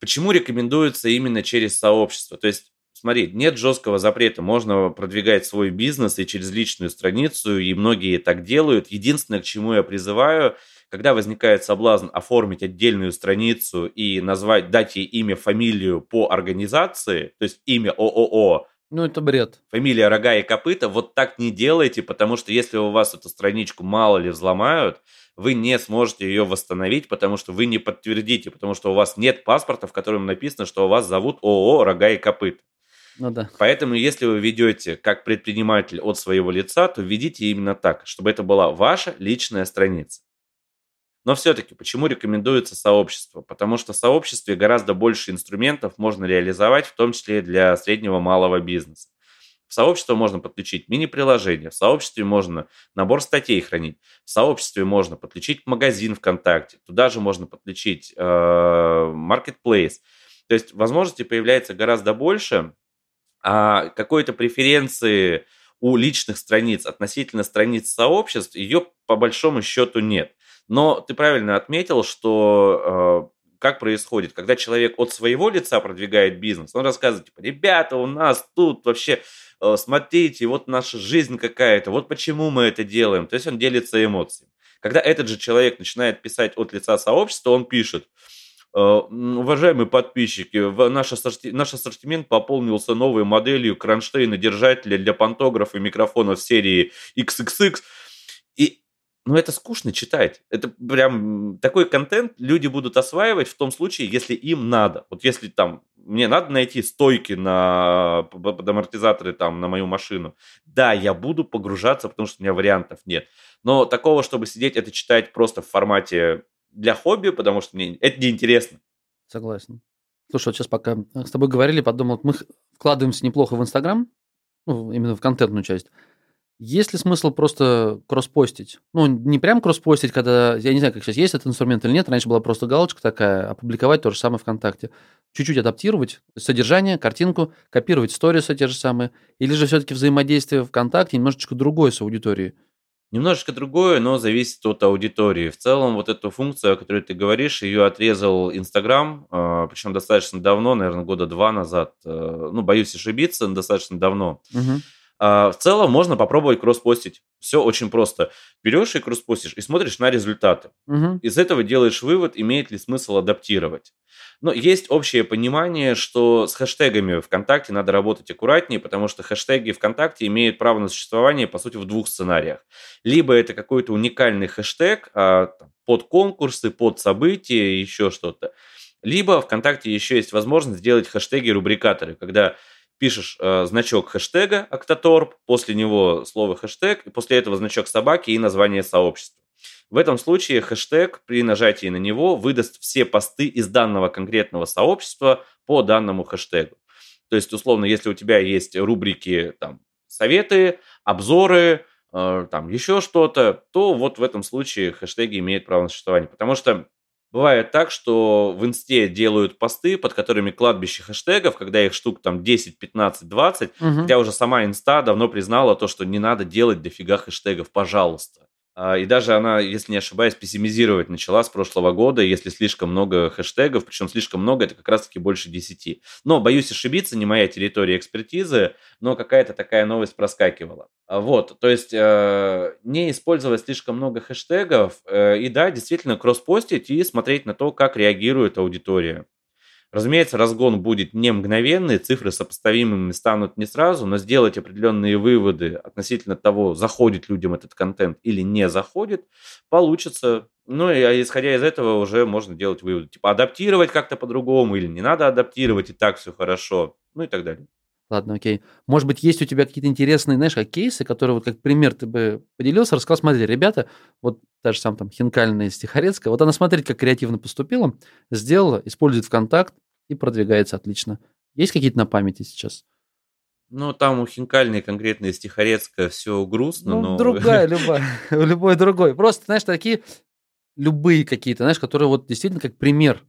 Почему рекомендуется именно через сообщество? То есть Смотри, нет жесткого запрета, можно продвигать свой бизнес и через личную страницу, и многие так делают. Единственное, к чему я призываю, когда возникает соблазн оформить отдельную страницу и назвать, дать ей имя, фамилию по организации, то есть имя ООО, ну, это бред. Фамилия рога и копыта. Вот так не делайте, потому что если у вас эту страничку мало ли взломают, вы не сможете ее восстановить, потому что вы не подтвердите, потому что у вас нет паспорта, в котором написано, что у вас зовут ООО «Рога и копыта». Ну да. Поэтому, если вы ведете как предприниматель от своего лица, то ведите именно так, чтобы это была ваша личная страница. Но все-таки, почему рекомендуется сообщество? Потому что в сообществе гораздо больше инструментов можно реализовать, в том числе для среднего малого бизнеса. В сообщество можно подключить мини-приложение, в сообществе можно набор статей хранить, в сообществе можно подключить магазин ВКонтакте, туда же можно подключить э, marketplace. То есть возможностей появляется гораздо больше, а какой-то преференции у личных страниц относительно страниц сообществ ее по большому счету нет. Но ты правильно отметил, что э, как происходит, когда человек от своего лица продвигает бизнес, он рассказывает, типа, ребята, у нас тут вообще, э, смотрите, вот наша жизнь какая-то, вот почему мы это делаем. То есть он делится эмоциями. Когда этот же человек начинает писать от лица сообщества, он пишет, Уважаемые подписчики, наш, ассорти... наш ассортимент пополнился новой моделью кронштейна держателя для пантографа и микрофонов серии XXX. И ну, это скучно читать. Это прям такой контент люди будут осваивать в том случае, если им надо. Вот если там мне надо найти стойки на под амортизаторы там на мою машину. Да, я буду погружаться, потому что у меня вариантов нет. Но такого, чтобы сидеть это читать просто в формате для хобби, потому что мне это неинтересно. Согласен. Слушай, вот сейчас пока с тобой говорили, подумал, мы вкладываемся неплохо в Инстаграм, ну, именно в контентную часть. Есть ли смысл просто кросспостить? Ну, не прям кросспостить, когда, я не знаю, как сейчас есть этот инструмент или нет, раньше была просто галочка такая, опубликовать то же самое ВКонтакте. Чуть-чуть адаптировать содержание, картинку, копировать сторисы те же самые, или же все-таки взаимодействие ВКонтакте немножечко другое с аудиторией? Немножечко другое, но зависит от аудитории. В целом, вот эту функцию, о которой ты говоришь, ее отрезал Инстаграм, а, причем достаточно давно, наверное, года два назад. Э, ну, боюсь ошибиться, достаточно давно. Угу. В целом можно попробовать кросспостить. Все очень просто. Берешь и кросспостишь и смотришь на результаты. Угу. Из этого делаешь вывод, имеет ли смысл адаптировать. Но есть общее понимание, что с хэштегами ВКонтакте надо работать аккуратнее, потому что хэштеги ВКонтакте имеют право на существование, по сути, в двух сценариях. Либо это какой-то уникальный хэштег а, под конкурсы, под события, еще что-то. Либо ВКонтакте еще есть возможность сделать хэштеги-рубрикаторы, когда пишешь э, значок хэштега Octotorp, после него слово хэштег, и после этого значок собаки и название сообщества. В этом случае хэштег при нажатии на него выдаст все посты из данного конкретного сообщества по данному хэштегу. То есть, условно, если у тебя есть рубрики там, советы, обзоры, э, там еще что-то, то вот в этом случае хэштеги имеют право на существование. Потому что Бывает так, что в инсте делают посты, под которыми кладбище хэштегов, когда их штук там 10, 15, 20, угу. хотя уже сама инста давно признала то, что не надо делать дофига хэштегов, пожалуйста. А, и даже она, если не ошибаюсь, пессимизировать начала с прошлого года, если слишком много хэштегов, причем слишком много, это как раз-таки больше 10. Но, боюсь ошибиться, не моя территория экспертизы, но какая-то такая новость проскакивала. А, вот, то есть э, не использовать слишком много хэштегов, э, и да, действительно кросспостить и смотреть на то, как реагирует аудитория. Разумеется, разгон будет не мгновенный, цифры сопоставимыми станут не сразу, но сделать определенные выводы относительно того, заходит людям этот контент или не заходит, получится. Ну и а исходя из этого уже можно делать выводы. Типа адаптировать как-то по-другому или не надо адаптировать, и так все хорошо, ну и так далее. Ладно, окей. Может быть, есть у тебя какие-то интересные, знаешь, как кейсы, которые вот как пример ты бы поделился, рассказал, смотри, ребята, вот та же сам там Хинкальная из Тихорецка, вот она, смотрите, как креативно поступила, сделала, использует ВКонтакт и продвигается отлично. Есть какие-то на памяти сейчас? Ну, там у Хинкальной конкретно из Тихорецка все грустно, ну, но... другая, любая, любой другой. Просто, знаешь, такие любые какие-то, знаешь, которые вот действительно как пример.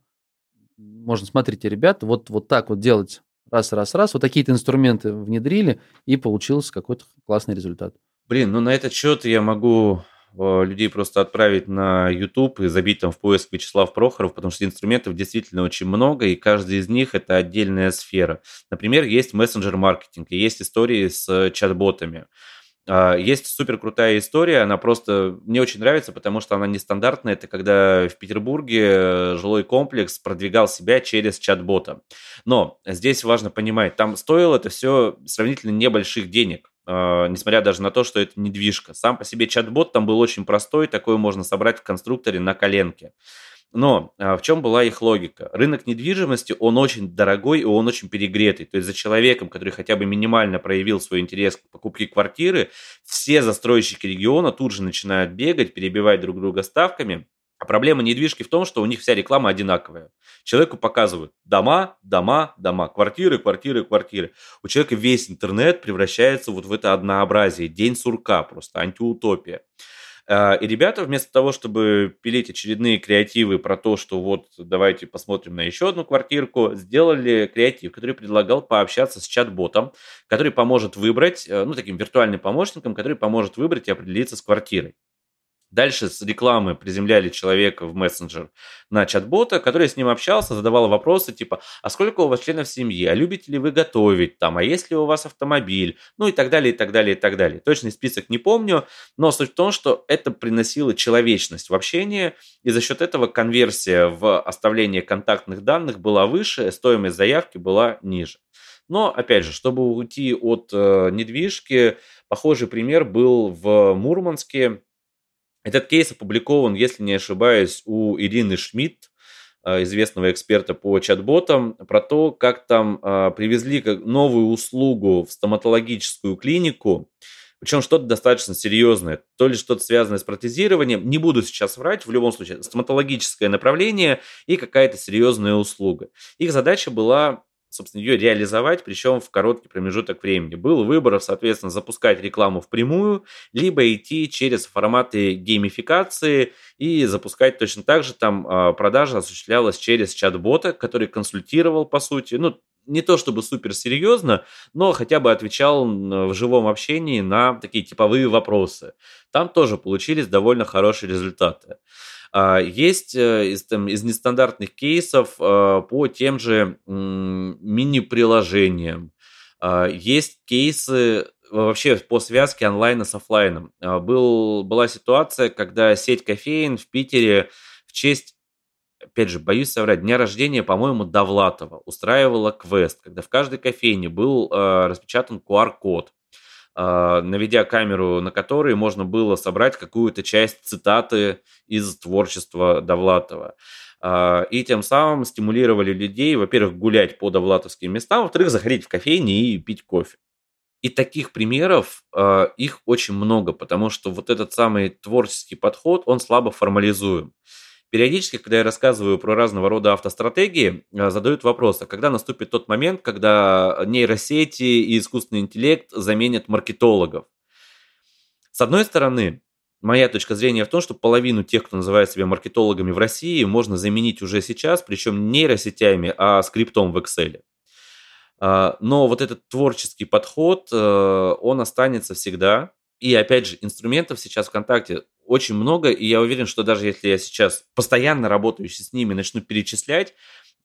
Можно, смотрите, ребята, вот, вот так вот делать раз, раз, раз, вот такие-то инструменты внедрили, и получился какой-то классный результат. Блин, ну на этот счет я могу э, людей просто отправить на YouTube и забить там в поиск Вячеслав Прохоров, потому что инструментов действительно очень много, и каждый из них это отдельная сфера. Например, есть мессенджер-маркетинг, и есть истории с чат-ботами. А, есть супер крутая история, она просто мне очень нравится, потому что она нестандартная. Это когда в Петербурге жилой комплекс продвигал себя через чат-бота. Но здесь важно понимать, там стоило это все сравнительно небольших денег а, несмотря даже на то, что это недвижка. Сам по себе чат-бот там был очень простой, такой можно собрать в конструкторе на коленке. Но а, в чем была их логика? Рынок недвижимости, он очень дорогой и он очень перегретый. То есть за человеком, который хотя бы минимально проявил свой интерес к покупке квартиры, все застройщики региона тут же начинают бегать, перебивать друг друга ставками. А проблема недвижки в том, что у них вся реклама одинаковая. Человеку показывают дома, дома, дома, квартиры, квартиры, квартиры. У человека весь интернет превращается вот в это однообразие. День сурка просто, антиутопия. А, и ребята вместо того, чтобы пилить очередные креативы про то, что вот давайте посмотрим на еще одну квартирку, сделали креатив, который предлагал пообщаться с чат-ботом, который поможет выбрать, э, ну, таким виртуальным помощником, который поможет выбрать и определиться с квартирой. Дальше с рекламы приземляли человека в мессенджер на чат-бота, который с ним общался, задавал вопросы типа, а сколько у вас членов семьи, а любите ли вы готовить, там, а есть ли у вас автомобиль, ну и так далее, и так далее, и так далее. Точный список не помню, но суть в том, что это приносило человечность в общении, и за счет этого конверсия в оставление контактных данных была выше, стоимость заявки была ниже. Но, опять же, чтобы уйти от э, недвижки, похожий пример был в Мурманске, этот кейс опубликован, если не ошибаюсь, у Ирины Шмидт. э, известного эксперта по чат-ботам, про то, как там э, привезли новую услугу в стоматологическую клинику, причем что-то достаточно серьезное, то ли что-то связанное с протезированием. Не буду сейчас врать, в любом случае, стоматологическое направление и какая-то серьезная услуга. Их задача была собственно, ее реализовать, причем в короткий промежуток времени. Был выбор, соответственно, запускать рекламу впрямую, либо идти через форматы геймификации и запускать точно так же. Там а, продажа осуществлялась через чат-бота, который консультировал, по сути, ну, не то чтобы супер серьезно, но хотя бы отвечал в живом общении на такие типовые вопросы. Там тоже получились довольно хорошие результаты. А, есть э, из, там, из нестандартных кейсов а, по тем же мини-приложениям. А, есть кейсы вообще по связке онлайна с офлайном. Был, была ситуация, когда сеть кофеин в Питере в честь опять же, боюсь соврать, дня рождения, по-моему, Довлатова устраивала квест, когда в каждой кофейне был э, распечатан QR-код, наведя камеру на который можно было собрать какую-то часть цитаты из творчества Довлатова. Э, и тем самым стимулировали людей, во-первых, гулять по довлатовским местам, во-вторых, заходить в кофейни и пить кофе. И таких примеров, э, их очень много, потому что вот этот самый творческий подход, он слабо формализуем. Периодически, когда я рассказываю про разного рода автостратегии, э, задают вопрос, а когда наступит тот момент, когда нейросети и искусственный интеллект заменят маркетологов? С одной стороны, моя точка зрения в том, что половину тех, кто называет себя маркетологами в России, можно заменить уже сейчас, причем не нейросетями, а скриптом в Excel. А, но вот этот творческий подход, э, он останется всегда. И опять же, инструментов сейчас ВКонтакте очень много, и я уверен, что даже если я сейчас постоянно работающий с ними начну перечислять,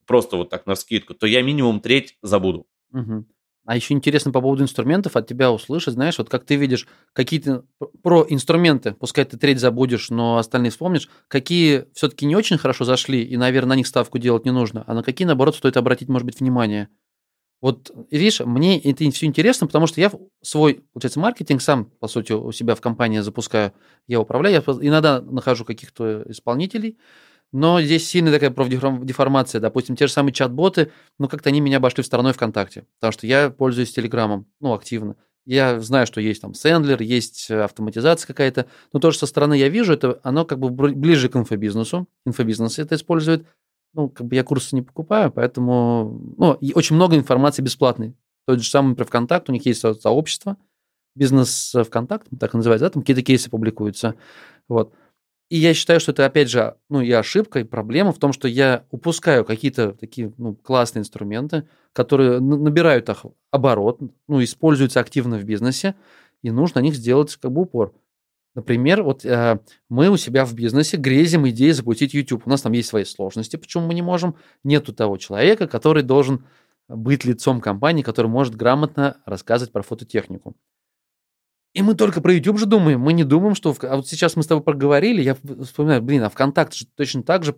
просто вот так на скидку, то я минимум треть забуду. Угу. А еще интересно по поводу инструментов от тебя услышать, знаешь, вот как ты видишь какие-то про инструменты, пускай ты треть забудешь, но остальные вспомнишь, какие все-таки не очень хорошо зашли, и, наверное, на них ставку делать не нужно, а на какие, наоборот, стоит обратить, может быть, внимание. Вот, видишь, мне это все интересно, потому что я свой, получается, маркетинг сам, по сути, у себя в компании запускаю, я управляю, я иногда нахожу каких-то исполнителей, но здесь сильная такая профдеформация. Допустим, те же самые чат-боты, ну, как-то они меня обошли в стороной ВКонтакте, потому что я пользуюсь Телеграмом, ну, активно. Я знаю, что есть там сендлер, есть автоматизация какая-то, но то, что со стороны я вижу, это оно как бы ближе к инфобизнесу. Инфобизнес это использует ну, как бы я курсы не покупаю, поэтому, ну, и очень много информации бесплатной. Тот же самый про ВКонтакт, у них есть сообщество, бизнес ВКонтакт, так и называется, да, там какие-то кейсы публикуются, вот. И я считаю, что это, опять же, ну, и ошибка, и проблема в том, что я упускаю какие-то такие, ну, классные инструменты, которые набирают оборот, ну, используются активно в бизнесе, и нужно на них сделать как бы упор. Например, вот э, мы у себя в бизнесе грезим идеей запустить YouTube. У нас там есть свои сложности, почему мы не можем. Нету того человека, который должен быть лицом компании, который может грамотно рассказывать про фототехнику. И мы только про YouTube же думаем. Мы не думаем, что... А вот сейчас мы с тобой проговорили, я вспоминаю, блин, а ВКонтакте же точно так же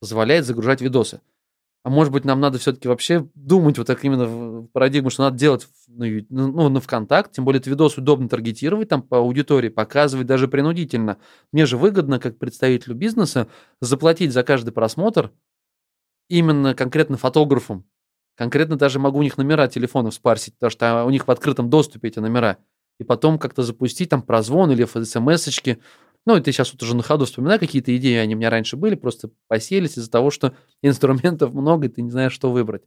позволяет загружать видосы. А может быть, нам надо все-таки вообще думать вот так именно в парадигму, что надо делать на, ну, на ВКонтакте, тем более этот видос удобно таргетировать там по аудитории, показывать даже принудительно. Мне же выгодно, как представителю бизнеса, заплатить за каждый просмотр именно конкретно фотографам. Конкретно даже могу у них номера телефонов спарсить, потому что у них в открытом доступе эти номера. И потом как-то запустить там прозвон или смс-очки, ну, и ты сейчас вот уже на ходу вспоминай какие-то идеи, они у меня раньше были, просто поселись из-за того, что инструментов много, и ты не знаешь, что выбрать.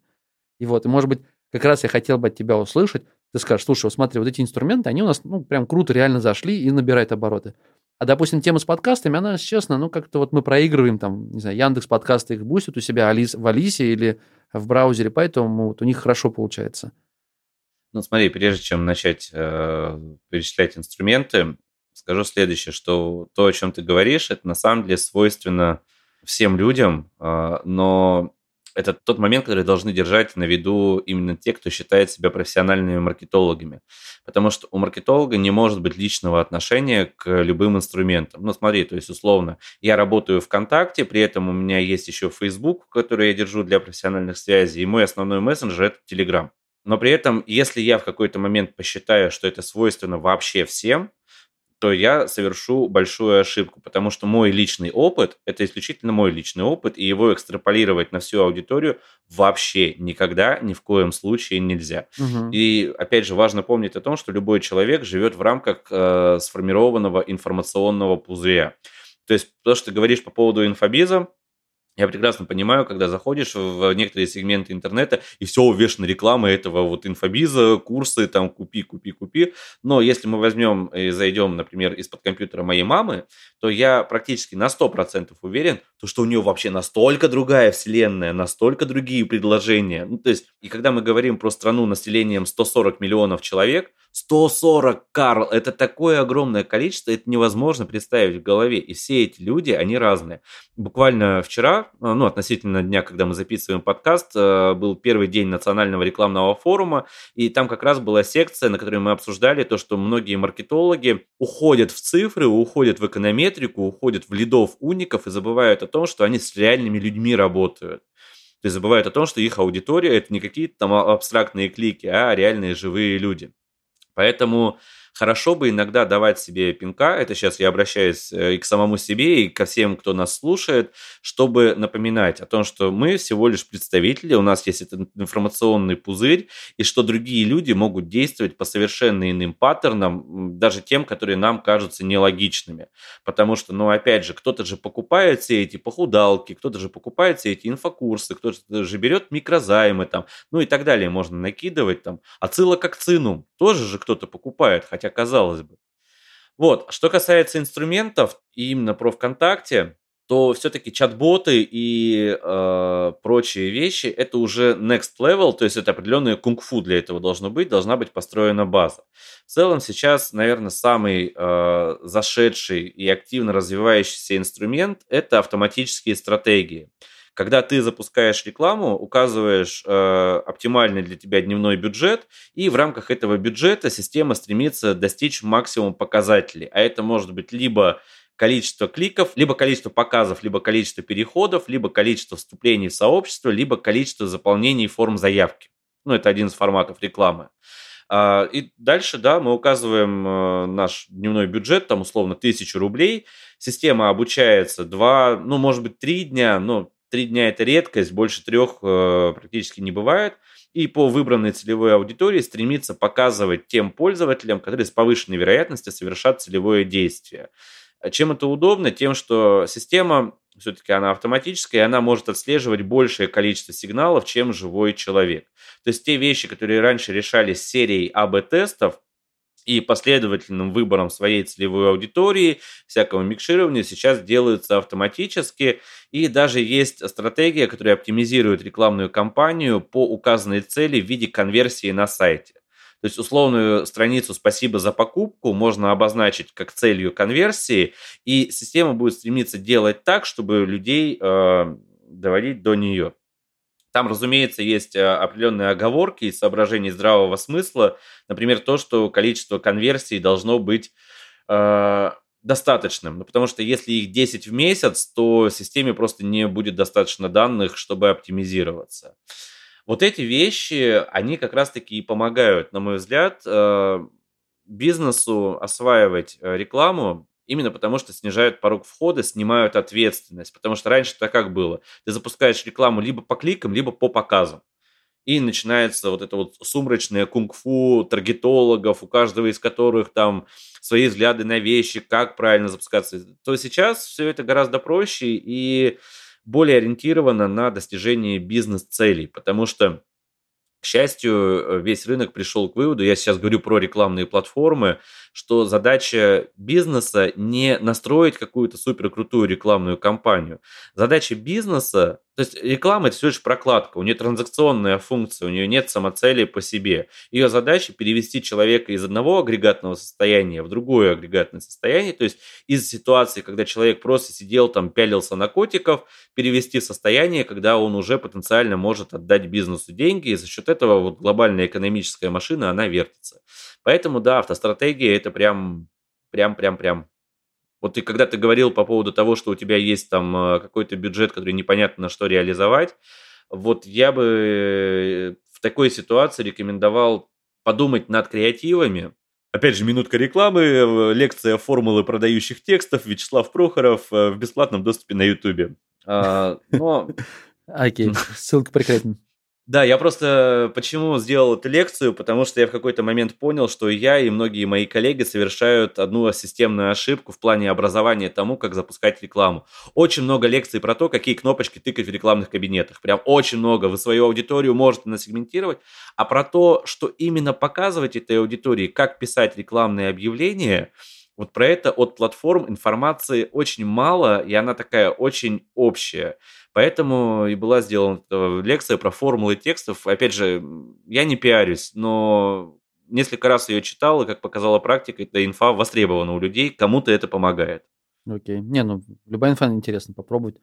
И вот, и может быть, как раз я хотел бы от тебя услышать, ты скажешь, слушай, вот смотри, вот эти инструменты, они у нас, ну, прям круто реально зашли и набирают обороты. А, допустим, тема с подкастами, она, честно, ну, как-то вот мы проигрываем там, не знаю, Яндекс подкасты их бустят у себя Алис, в Алисе или в браузере, поэтому вот у них хорошо получается. Ну, смотри, прежде чем начать э, перечислять инструменты, скажу следующее, что то, о чем ты говоришь, это на самом деле свойственно всем людям, а, но это тот момент, который должны держать на виду именно те, кто считает себя профессиональными маркетологами. Потому что у маркетолога не может быть личного отношения к любым инструментам. Ну, смотри, то есть, условно, я работаю ВКонтакте, при этом у меня есть еще Facebook, который я держу для профессиональных связей, и мой основной мессенджер – это Telegram. Но при этом, если я в какой-то момент посчитаю, что это свойственно вообще всем, то я совершу большую ошибку, потому что мой личный опыт – это исключительно мой личный опыт, и его экстраполировать на всю аудиторию вообще никогда, ни в коем случае нельзя. Угу. И, опять же, важно помнить о том, что любой человек живет в рамках э, сформированного информационного пузыря. То есть то, что ты говоришь по поводу инфобиза, я прекрасно понимаю, когда заходишь в некоторые сегменты интернета, и все увешано рекламой этого вот инфобиза, курсы, там, купи, купи, купи. Но если мы возьмем и зайдем, например, из-под компьютера моей мамы, то я практически на 100% уверен, то, что у нее вообще настолько другая вселенная, настолько другие предложения. Ну, то есть, и когда мы говорим про страну населением 140 миллионов человек, 140, Карл, это такое огромное количество, это невозможно представить в голове. И все эти люди, они разные. Буквально вчера, э, ну, относительно дня, когда мы записываем подкаст, э, был первый день национального рекламного форума, и там как раз была секция, на которой мы обсуждали то, что многие маркетологи уходят в цифры, уходят в эконометрику, уходят в лидов уников и забывают о том, что они с реальными людьми работают. То есть забывают о том, что их аудитория это не какие-то там абстрактные клики, а реальные живые люди. Поэтому хорошо бы иногда давать себе пинка, это сейчас я обращаюсь э, и к самому себе, и ко всем, кто нас слушает, чтобы напоминать о том, что мы всего лишь представители, у нас есть этот информационный пузырь, и что другие люди могут действовать по совершенно иным паттернам, даже тем, которые нам кажутся нелогичными. Потому что, ну, опять же, кто-то же покупает все эти похудалки, кто-то же покупает все эти инфокурсы, кто-то же берет микрозаймы там, ну и так далее можно накидывать там. Отсылок к цинум тоже же кто-то покупает, хотя хотя казалось бы. Вот, что касается инструментов, именно про ВКонтакте, то все-таки чат-боты и э, прочие вещи это уже next level, то есть это определенное кунг-фу для этого должно быть, должна быть построена база. В целом сейчас, наверное, самый э, зашедший и активно развивающийся инструмент это автоматические стратегии. Когда ты запускаешь рекламу, указываешь э, оптимальный для тебя дневной бюджет, и в рамках этого бюджета система стремится достичь максимум показателей. А это может быть либо количество кликов, либо количество показов, либо количество переходов, либо количество вступлений в сообщество, либо количество заполнений форм заявки. Ну, это один из форматов рекламы. А, и дальше, да, мы указываем э, наш дневной бюджет, там условно 1000 рублей. Система обучается 2, ну, может быть, 3 дня, но Три дня – это редкость, больше трех э, практически не бывает. И по выбранной целевой аудитории стремится показывать тем пользователям, которые с повышенной вероятностью совершат целевое действие. Чем это удобно? Тем, что система все-таки она автоматическая, и она может отслеживать большее количество сигналов, чем живой человек. То есть те вещи, которые раньше решались серией АБ-тестов, и последовательным выбором своей целевой аудитории, всякого микширования сейчас делаются автоматически. И даже есть стратегия, которая оптимизирует рекламную кампанию по указанной цели в виде конверсии на сайте. То есть условную страницу «Спасибо за покупку» можно обозначить как целью конверсии, и система будет стремиться делать так, чтобы людей э, доводить до нее. Там, разумеется, есть э, определенные оговорки и соображения здравого смысла. Например, то, что количество конверсий должно быть э, достаточным. Ну, потому что если их 10 в месяц, то системе просто не будет достаточно данных, чтобы оптимизироваться. Вот эти вещи, они как раз-таки и помогают, на мой взгляд, э, бизнесу осваивать э, рекламу Именно потому, что снижают порог входа, снимают ответственность. Потому что раньше это как было? Ты запускаешь рекламу либо по кликам, либо по показам. И начинается вот это вот сумрачное кунг-фу таргетологов, у каждого из которых там свои взгляды на вещи, как правильно запускаться. То сейчас все это гораздо проще и более ориентировано на достижение бизнес-целей. Потому что счастью, э, весь рынок пришел к выводу, я сейчас говорю про рекламные платформы, что задача бизнеса не настроить какую-то суперкрутую рекламную кампанию. Задача бизнеса то есть реклама это всего лишь прокладка, у нее транзакционная функция, у нее нет самоцели по себе. Ее задача перевести человека из одного агрегатного состояния в другое агрегатное состояние, то есть из ситуации, когда человек просто сидел там, пялился на котиков, перевести в состояние, когда он уже потенциально может отдать бизнесу деньги, и за счет этого вот глобальная экономическая машина, она вертится. Поэтому, да, автостратегия это прям, прям, прям, прям вот ты когда ты говорил по поводу того, что у тебя есть там э, какой-то бюджет, который непонятно на что реализовать, вот я бы в такой ситуации рекомендовал подумать над креативами, Опять же, минутка рекламы, э, лекция формулы продающих текстов, Вячеслав Прохоров э, в бесплатном доступе на Ютубе. А, но... Окей, ссылка прикреплена. Да, я просто почему сделал эту лекцию, потому что я в какой-то момент понял, что я и многие мои коллеги совершают одну системную ошибку в плане образования тому, как запускать рекламу. Очень много лекций про то, какие кнопочки тыкать в рекламных кабинетах. Прям очень много. Вы свою аудиторию можете насегментировать. А про то, что именно показывать этой аудитории, как писать рекламные объявления – вот про это от платформ информации очень мало, и она такая очень общая. Поэтому и была сделана лекция про формулы текстов. Опять же, я не пиарюсь, но несколько раз ее читал, и, как показала практика, эта инфа востребована у людей, кому-то это помогает. Окей. Не, ну, любая инфа интересна, попробовать.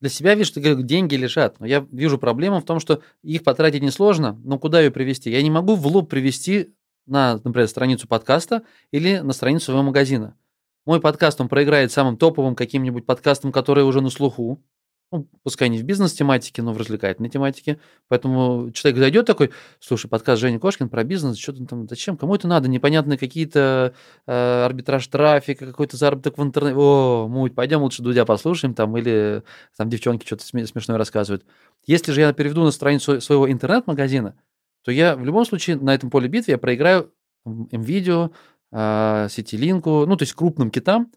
Для себя вижу, что деньги лежат, но я вижу проблему в том, что их потратить несложно, но куда ее привести? Я не могу в лоб привести на, например, страницу подкаста или на страницу своего магазина. Мой подкаст, он проиграет самым топовым каким-нибудь подкастом, которые уже на слуху. Ну, пускай не в бизнес-тематике, но в развлекательной тематике. Поэтому человек зайдет такой, слушай, подкаст Женя Кошкин про бизнес, что там, зачем, кому это надо, непонятные какие-то э, арбитраж трафика, какой-то заработок в интернете. О, муть, пойдем лучше Дудя послушаем там, или там девчонки что-то смешное рассказывают. Если же я переведу на страницу своего интернет-магазина, то я в любом случае на этом поле битвы я проиграю MVideo, Ситилинку, ну, то есть крупным китам,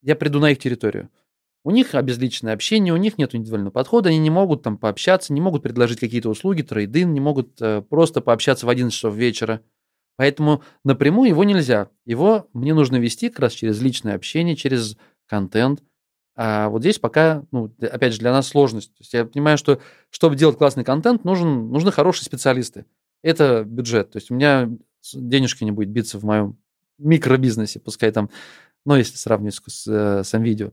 я приду на их территорию. У них обезличенное общение, у них нет индивидуального подхода, они не могут там пообщаться, не могут предложить какие-то услуги, трейдин, не могут э, просто пообщаться в 11 часов вечера. Поэтому напрямую его нельзя. Его мне нужно вести как раз через личное общение, через контент, а вот здесь пока, ну, опять же, для нас сложность. То есть я понимаю, что чтобы делать классный контент, нужен, нужны хорошие специалисты. Это бюджет. То есть у меня денежка не будет биться в моем микробизнесе, пускай там, ну, если сравнивать с, с, э, с видео.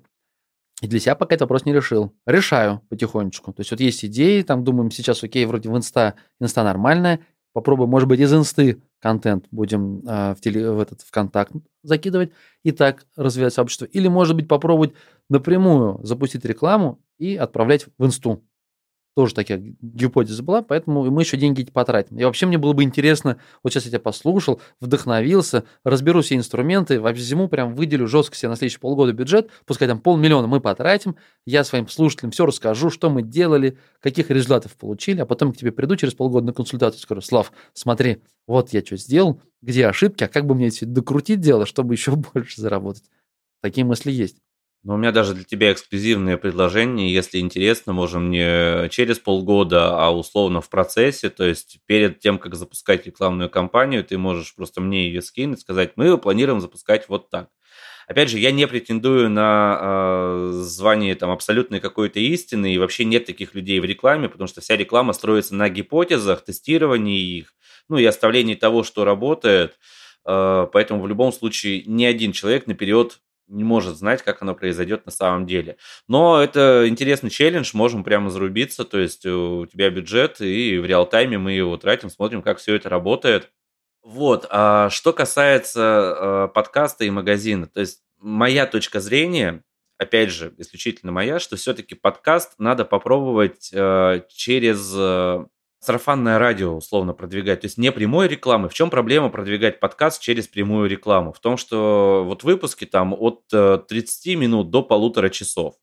И для себя пока этот вопрос не решил. Решаю потихонечку. То есть вот есть идеи, там думаем, сейчас окей, вроде в инста, инста нормальная, попробуем, может быть, из инсты контент будем э, в, теле, в этот ВКонтакт закидывать и так развивать сообщество. Или, может быть, попробовать напрямую запустить рекламу и отправлять в инсту. Тоже такая гипотеза была, поэтому мы еще деньги потратим. И вообще мне было бы интересно, вот сейчас я тебя послушал, вдохновился, разберу все инструменты, вообще зиму прям выделю жестко себе на следующие полгода бюджет, пускай там полмиллиона мы потратим, я своим слушателям все расскажу, что мы делали, каких результатов получили, а потом к тебе приду через полгода на консультацию скажу, Слав, смотри, вот я что сделал, где ошибки, а как бы мне докрутить дело, чтобы еще больше заработать. Такие мысли есть. Но у меня даже для тебя эксклюзивное предложение. Если интересно, можем не через полгода, а условно в процессе. То есть перед тем, как запускать рекламную кампанию, ты можешь просто мне ее скинуть, сказать, мы планируем запускать вот так. Опять же, я не претендую на э, звание там абсолютной какой-то истины, и вообще нет таких людей в рекламе, потому что вся реклама строится на гипотезах, тестировании их, ну и оставлении того, что работает. Э, поэтому в любом случае ни один человек наперед не может знать, как оно произойдет на самом деле. Но это интересный челлендж, можем прямо зарубиться, то есть у тебя бюджет, и в реал-тайме мы его тратим, смотрим, как все это работает. Вот, а что касается э, подкаста и магазина, то есть моя точка зрения, опять же, исключительно моя, что все-таки подкаст надо попробовать э, через э, сарафанное радио условно продвигать, то есть не прямой рекламы. В чем проблема продвигать подкаст через прямую рекламу? В том, что вот выпуски там от 30 э, минут до полутора часов.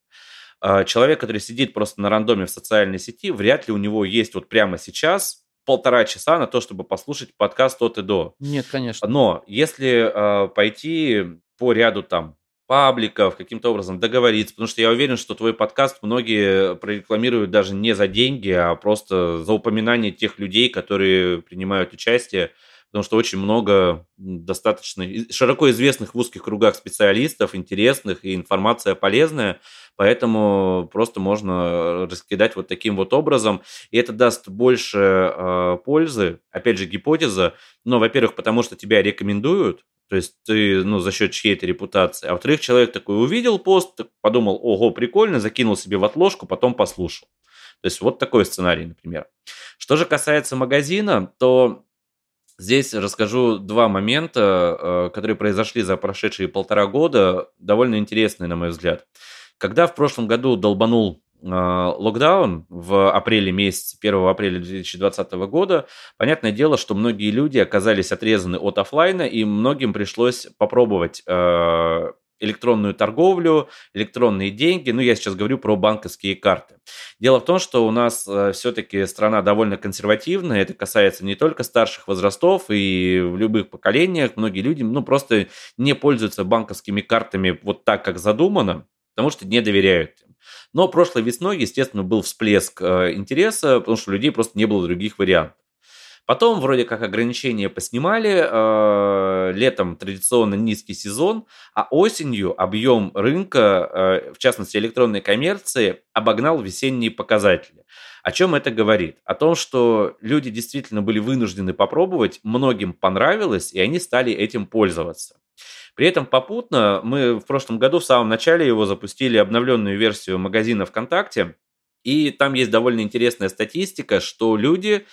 А человек, который сидит просто на рандоме в социальной сети, вряд ли у него есть вот прямо сейчас полтора часа на то, чтобы послушать подкаст от и до. Нет, конечно. Но если э, пойти по ряду там пабликов, каким-то образом договориться, потому что я уверен, что твой подкаст многие прорекламируют даже не за деньги, а просто за упоминание тех людей, которые принимают участие, потому что очень много достаточно широко известных в узких кругах специалистов, интересных, и информация полезная, поэтому просто можно раскидать вот таким вот образом, и это даст больше э, пользы, опять же, гипотеза, но, во-первых, потому что тебя рекомендуют, то есть ты, ну, за счет чьей-то репутации. А во-вторых, человек такой увидел пост, подумал, ого, прикольно, закинул себе в отложку, потом послушал. То есть вот такой сценарий, например. Что же касается магазина, то здесь расскажу два момента, э, которые произошли за прошедшие полтора года, довольно интересные, на мой взгляд. Когда в прошлом году долбанул локдаун в апреле месяце, 1 апреля 2020 года, понятное дело, что многие люди оказались отрезаны от офлайна, и многим пришлось попробовать электронную торговлю, электронные деньги. Ну, я сейчас говорю про банковские карты. Дело в том, что у нас э, все-таки страна довольно консервативная. Это касается не только старших возрастов и в любых поколениях. Многие люди, ну, просто не пользуются банковскими картами вот так, как задумано, потому что не доверяют им. Но прошлой весной, естественно, был всплеск э, интереса, потому что у людей просто не было других вариантов. Потом вроде как ограничения поснимали, э, летом традиционно низкий сезон, а осенью объем рынка, э, в частности электронной коммерции, обогнал весенние показатели. О чем это говорит? О том, что люди действительно были вынуждены попробовать, многим понравилось, и они стали этим пользоваться. При этом попутно мы в прошлом году в самом начале его запустили обновленную версию магазина ВКонтакте, и там есть довольно интересная статистика, что люди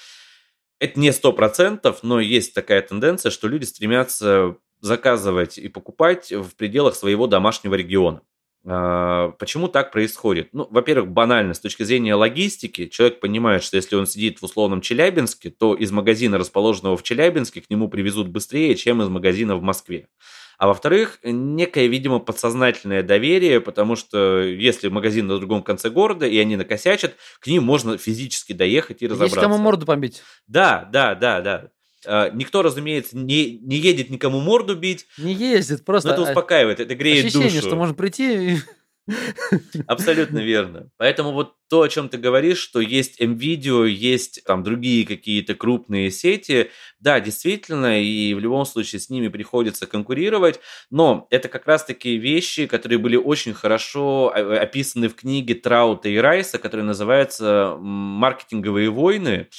это не сто процентов, но есть такая тенденция, что люди стремятся заказывать и покупать в пределах своего домашнего региона. А, почему так происходит? Ну, во-первых, банально, с точки зрения логистики, человек понимает, что если он сидит в условном Челябинске, то из магазина, расположенного в Челябинске, к нему привезут быстрее, чем из магазина в Москве. А во-вторых, некое, видимо, подсознательное доверие, потому что если магазин на другом конце города, и они накосячат, к ним можно физически доехать и разобраться. Есть кому морду побить. Да, да, да, да. А, никто, разумеется, не, не едет никому морду бить. Не ездит, просто... Но это успокаивает, это греет ощущение, душу. что можно прийти и Абсолютно верно. Поэтому вот то, о чем ты говоришь, что есть MVideo, есть там другие какие-то крупные сети, да, действительно, и в любом случае с ними приходится конкурировать, но это как раз-таки вещи, которые были очень хорошо а, описаны в книге Траута и Райса, которая называется «Маркетинговые войны».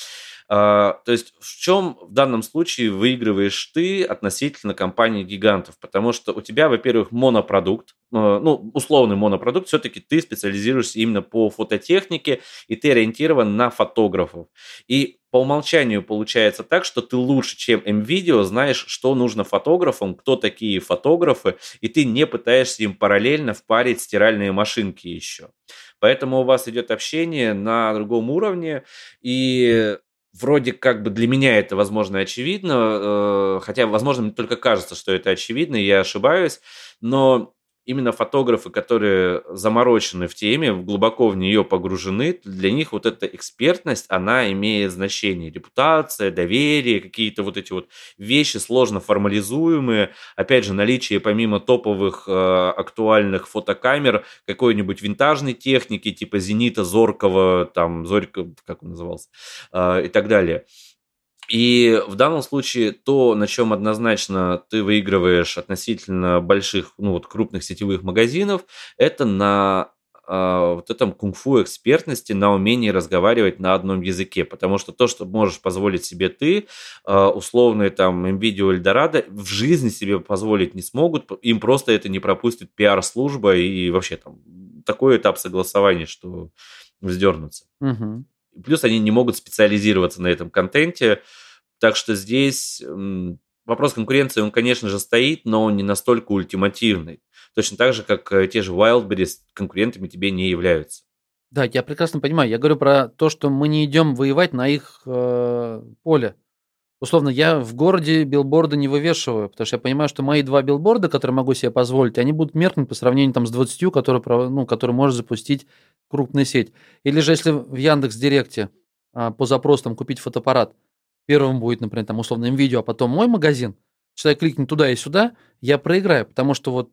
А, то есть в чем в данном случае выигрываешь ты относительно компаний гигантов? Потому что у тебя, во-первых, монопродукт, а, ну, условный монопродукт, все-таки ты специализируешься именно по фототехнике, и ты ориентирован на фотографов. И по умолчанию получается так, что ты лучше, чем MVideo, знаешь, что нужно фотографам, кто такие фотографы, и ты не пытаешься им параллельно впарить стиральные машинки еще. Поэтому у вас идет общение на другом уровне, и вроде как бы для меня это, возможно, очевидно, э, хотя, возможно, мне только кажется, что это очевидно, и я ошибаюсь, но именно фотографы, которые заморочены в теме, глубоко в нее погружены, для них вот эта экспертность, она имеет значение. Репутация, доверие, какие-то вот эти вот вещи сложно формализуемые. Опять же, наличие помимо топовых э, актуальных фотокамер какой-нибудь винтажной техники, типа Зенита, Зоркого, там, Зорька, как он назывался, э, и так далее. И в данном случае то, на чем однозначно ты выигрываешь относительно больших, ну вот крупных сетевых магазинов, это на э, вот этом кунг-фу экспертности, на умении разговаривать на одном языке, потому что то, что можешь позволить себе ты, э, условные там NVIDIA Eldorado, в жизни себе позволить не смогут, им просто это не пропустит пиар-служба и вообще там такой этап согласования, что вздернуться. Угу. Плюс они не могут специализироваться на этом контенте. Так что здесь вопрос конкуренции, он, конечно же, стоит, но он не настолько ультимативный. Точно так же, как э, те же Wildberries конкурентами тебе не являются. Да, я прекрасно понимаю. Я говорю про то, что мы не идем воевать на их э, поле. Условно, я в городе билборды не вывешиваю, потому что я понимаю, что мои два билборда, которые могу себе позволить, они будут меркнуть по сравнению там, с 20, которые, ну, которые может запустить крупная сеть. Или же если в Яндекс Директе а, по запросу там, купить фотоаппарат, первым будет, например, там условно видео, а потом мой магазин, человек кликнет туда и сюда, я проиграю, потому что вот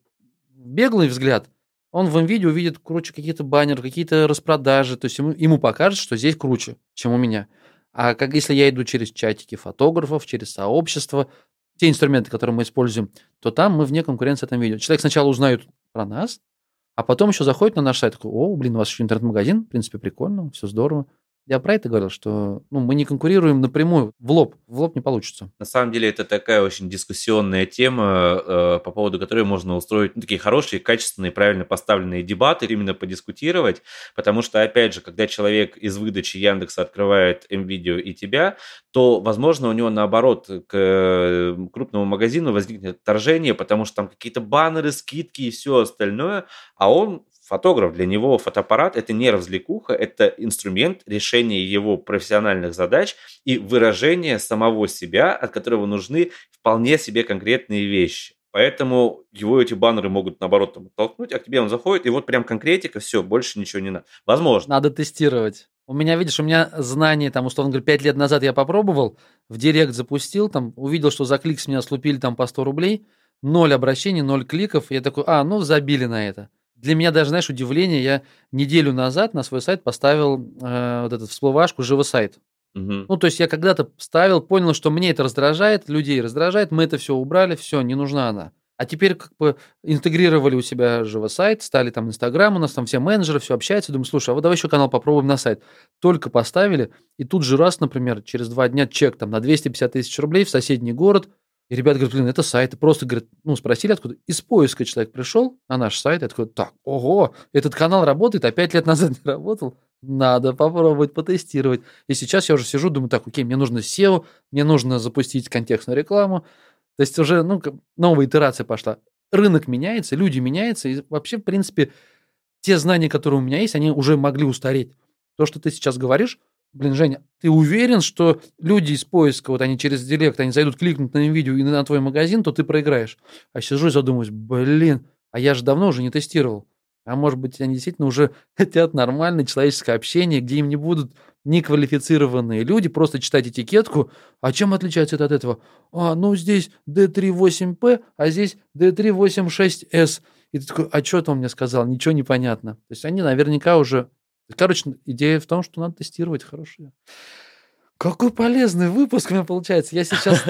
беглый взгляд, он в видео увидит круче какие-то баннеры, какие-то распродажи, то есть ему, ему покажет, что здесь круче, чем у меня. А как если я иду через чатики фотографов, через сообщество, те инструменты, которые мы используем, то там мы вне конкуренции этом видео. Человек сначала узнает про нас, а потом еще заходит на наш сайт, такой, о, блин, у вас еще интернет-магазин, в принципе, прикольно, все здорово. Я про это говорил, что ну, мы не конкурируем напрямую, в лоб. В лоб не получится. На самом деле это такая очень дискуссионная тема, э, по поводу которой можно устроить ну, такие хорошие, качественные, правильно поставленные дебаты, именно подискутировать, потому что, опять же, когда человек из выдачи Яндекса открывает MVideo и тебя, то, возможно, у него наоборот к э, крупному магазину возникнет отторжение, потому что там какие-то баннеры, скидки и все остальное, а он фотограф, для него фотоаппарат – это не развлекуха, это инструмент решения его профессиональных задач и выражения самого себя, от которого нужны вполне себе конкретные вещи. Поэтому его эти баннеры могут, наоборот, там, оттолкнуть, а к тебе он заходит, и вот прям конкретика, все, больше ничего не надо. Возможно. Надо тестировать. У меня, видишь, у меня знания, там, условно говоря, 5 лет назад я попробовал, в директ запустил, там, увидел, что за клик с меня слупили там по 100 рублей, ноль обращений, ноль кликов, я такой, а, ну, забили на это. Для меня даже, знаешь, удивление, я неделю назад на свой сайт поставил э, вот эту всплывашку «Живой сайт». Мгм. Ну, то есть я когда-то ставил, понял, что мне это раздражает, людей раздражает, мы это все убрали, все, не нужна она. А теперь как бы интегрировали у себя живо сайт, стали там Инстаграм, у нас там все менеджеры, все общаются. Думаю, слушай, а вот давай еще канал попробуем на сайт. Только поставили, и тут же раз, например, через два дня чек там на 250 тысяч рублей в соседний город. И ребята говорят, блин, это сайт. И просто, говорят, ну, спросили откуда. Из поиска человек пришел на наш сайт. Я такой, так, ого, этот канал работает, а пять лет назад не работал. Надо попробовать потестировать. И сейчас я уже сижу, думаю, так, окей, мне нужно SEO, мне нужно запустить контекстную рекламу. То есть уже, ну, новая итерация пошла. Рынок меняется, люди меняются, и вообще, в принципе, те знания, которые у меня есть, они уже могли устареть. То, что ты сейчас говоришь, блин, Женя, ты уверен, что люди из поиска, вот они через директ, они зайдут, кликнут на видео и на твой магазин, то ты проиграешь. А сижу и задумываюсь, блин, а я же давно уже не тестировал. А может быть, они действительно уже хотят нормальное человеческое общение, где им не будут неквалифицированные люди просто читать этикетку. А чем отличается это от этого? А, ну здесь D38P, а здесь D386S. И ты такой, а что ты он мне сказал? Ничего не понятно. То есть они наверняка уже... Короче, идея в том, что надо тестировать хорошие. Какой полезный выпуск у меня получается. Я сейчас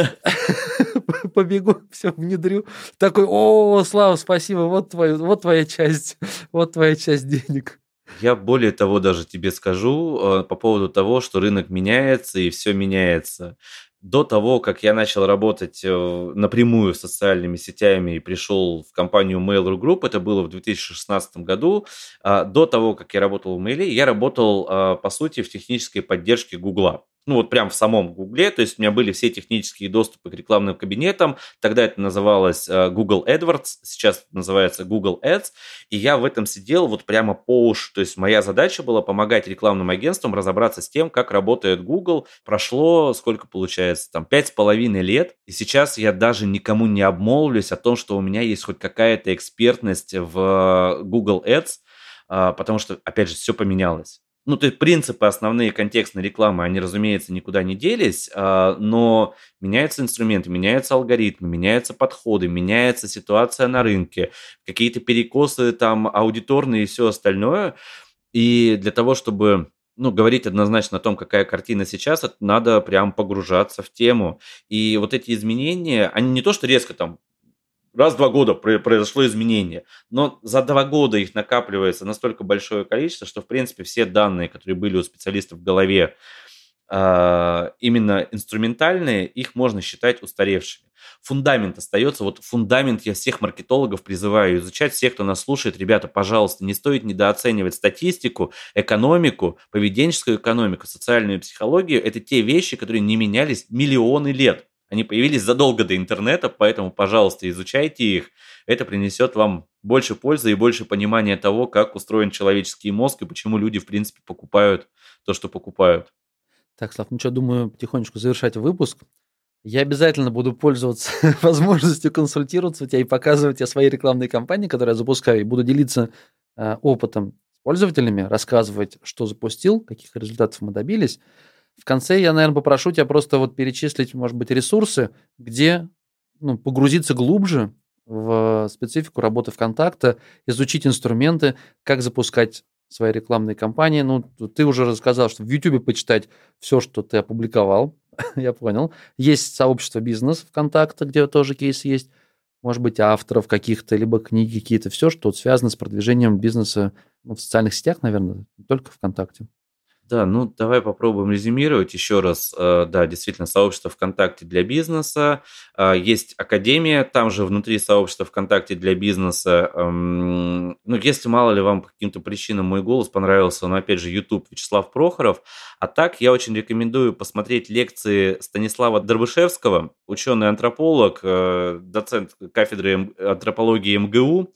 побегу, все внедрю. Такой, о, Слава, спасибо, вот, твою, вот твоя часть, вот твоя часть денег. Я более того даже тебе скажу э, по поводу того, что рынок меняется и все меняется. До того, как я начал работать э, напрямую с социальными сетями и пришел в компанию Mail.ru Group, это было в 2016 году, а, до того, как я работал в Mail, я работал, а, по сути, в технической поддержке Гугла ну вот прям в самом Гугле, то есть у меня были все технические доступы к рекламным кабинетам, тогда это называлось э, Google AdWords, сейчас называется Google Ads, и я в этом сидел вот прямо по уши, то есть моя задача была помогать рекламным агентствам разобраться с тем, как работает Google. Прошло, сколько получается, там, пять с половиной лет, и сейчас я даже никому не обмолвлюсь о том, что у меня есть хоть какая-то экспертность в Google Ads, а, потому что, опять же, все поменялось ну, то есть принципы основные контекстной рекламы, они, разумеется, никуда не делись, а, но меняются инструменты, меняются алгоритмы, меняются подходы, меняется ситуация на рынке, какие-то перекосы там аудиторные и все остальное. И для того, чтобы ну, говорить однозначно о том, какая картина сейчас, надо прям погружаться в тему. И вот эти изменения, они не то, что резко там раз в два года произошло изменение. Но за два года их накапливается настолько большое количество, что, в принципе, все данные, которые были у специалистов в голове, а, именно инструментальные, их можно считать устаревшими. Фундамент остается, вот фундамент я всех маркетологов призываю изучать, всех, кто нас слушает, ребята, пожалуйста, не стоит недооценивать статистику, экономику, поведенческую экономику, социальную психологию. Это те вещи, которые не менялись миллионы лет. Они появились задолго до интернета, поэтому, пожалуйста, изучайте их. Это принесет вам больше пользы и больше понимания того, как устроен человеческий мозг и почему люди, в принципе, покупают то, что покупают. Так, Слав, ну что, думаю, потихонечку завершать выпуск. Я обязательно буду пользоваться возможностью консультироваться у тебя и показывать тебе свои рекламные кампании, которые я запускаю, и буду делиться э, опытом с пользователями, рассказывать, что запустил, каких результатов мы добились. В конце я, наверное, попрошу тебя просто вот перечислить, может быть, ресурсы, где ну, погрузиться глубже в специфику работы ВКонтакта, изучить инструменты, как запускать свои рекламные кампании. Ну, ты уже рассказал, что в YouTube почитать все, что ты опубликовал, я понял. Есть сообщество бизнес ВКонтакте, где тоже кейс есть. Может быть, авторов каких-то, либо книги какие-то, все, что связано с продвижением бизнеса ну, в социальных сетях, наверное, не только ВКонтакте. Да, ну давай попробуем резюмировать еще раз. Э, да, действительно, сообщество ВКонтакте для бизнеса. Э, есть Академия, там же внутри сообщества ВКонтакте для бизнеса. Эм, ну, если мало ли вам по каким-то причинам мой голос понравился, но опять же, YouTube Вячеслав Прохоров. А так, я очень рекомендую посмотреть лекции Станислава Дробышевского, ученый-антрополог, э, доцент кафедры антропологии МГУ.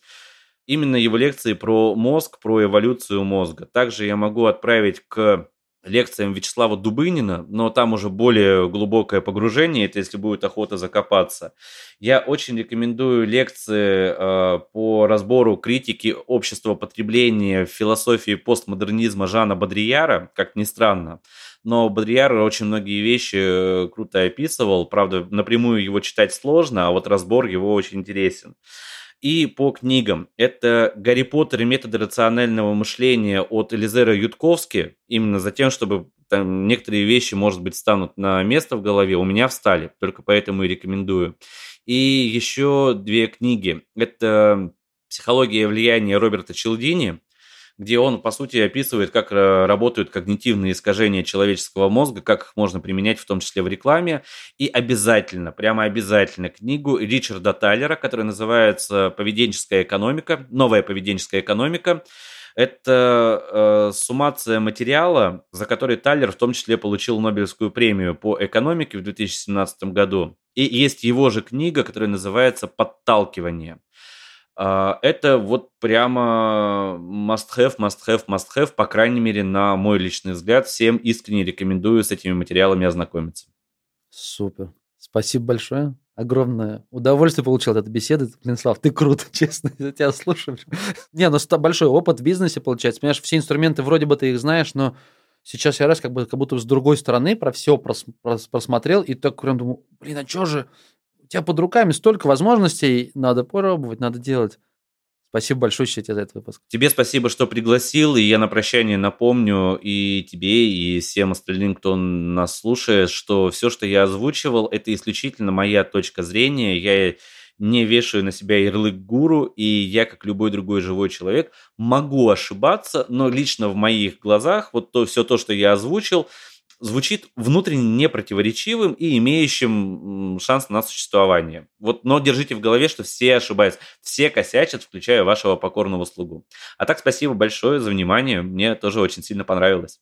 Именно его лекции про мозг, про эволюцию мозга. Также я могу отправить к лекциям Вячеслава Дубынина, но там уже более глубокое погружение, это если будет охота закопаться. Я очень рекомендую лекции э, по разбору критики общества потребления в философии постмодернизма Жана Бодрияра, как ни странно. Но Бодрияр очень многие вещи круто описывал, правда, напрямую его читать сложно, а вот разбор его очень интересен. И по книгам. Это «Гарри Поттер и методы рационального мышления» от Элизера Ютковски. Именно за тем, чтобы там некоторые вещи, может быть, станут на место в голове. У меня встали, только поэтому и рекомендую. И еще две книги. Это «Психология влияния» Роберта Челдини где он, по сути, описывает, как э, работают когнитивные искажения человеческого мозга, как их можно применять, в том числе в рекламе. И обязательно, прямо обязательно книгу Ричарда Тайлера, которая называется «Поведенческая экономика», «Новая поведенческая экономика». Это э, суммация материала, за который Тайлер в том числе получил Нобелевскую премию по экономике в 2017 году. И есть его же книга, которая называется «Подталкивание». А, это вот прямо must-have, must-have, must-have, по крайней мере, на мой личный взгляд. Всем искренне рекомендую с этими материалами ознакомиться. Супер. Спасибо большое. Огромное удовольствие получил от этой беседы. Блин, Слав, ты крут, честно, я тебя слушаю. Не, ну большой опыт в бизнесе получается. Понимаешь, все инструменты вроде бы ты их знаешь, но сейчас я раз как, бы, как будто с другой стороны про все прос, прос, просмотрел и так прям думаю, блин, а что же, у тебя под руками столько возможностей, надо пробовать, надо делать. Спасибо большое тебе за этот выпуск. Тебе спасибо, что пригласил, и я на прощание напомню и тебе, и всем остальным, кто нас слушает, что все, что я озвучивал, это исключительно моя точка зрения. Я не вешаю на себя ярлык гуру, и я, как любой другой живой человек, могу ошибаться, но лично в моих глазах вот то, все то, что я озвучил, звучит внутренне непротиворечивым и имеющим шанс на существование. Вот, но держите в голове, что все ошибаются, все косячат, включая вашего покорного слугу. А так, спасибо большое за внимание, мне тоже очень сильно понравилось.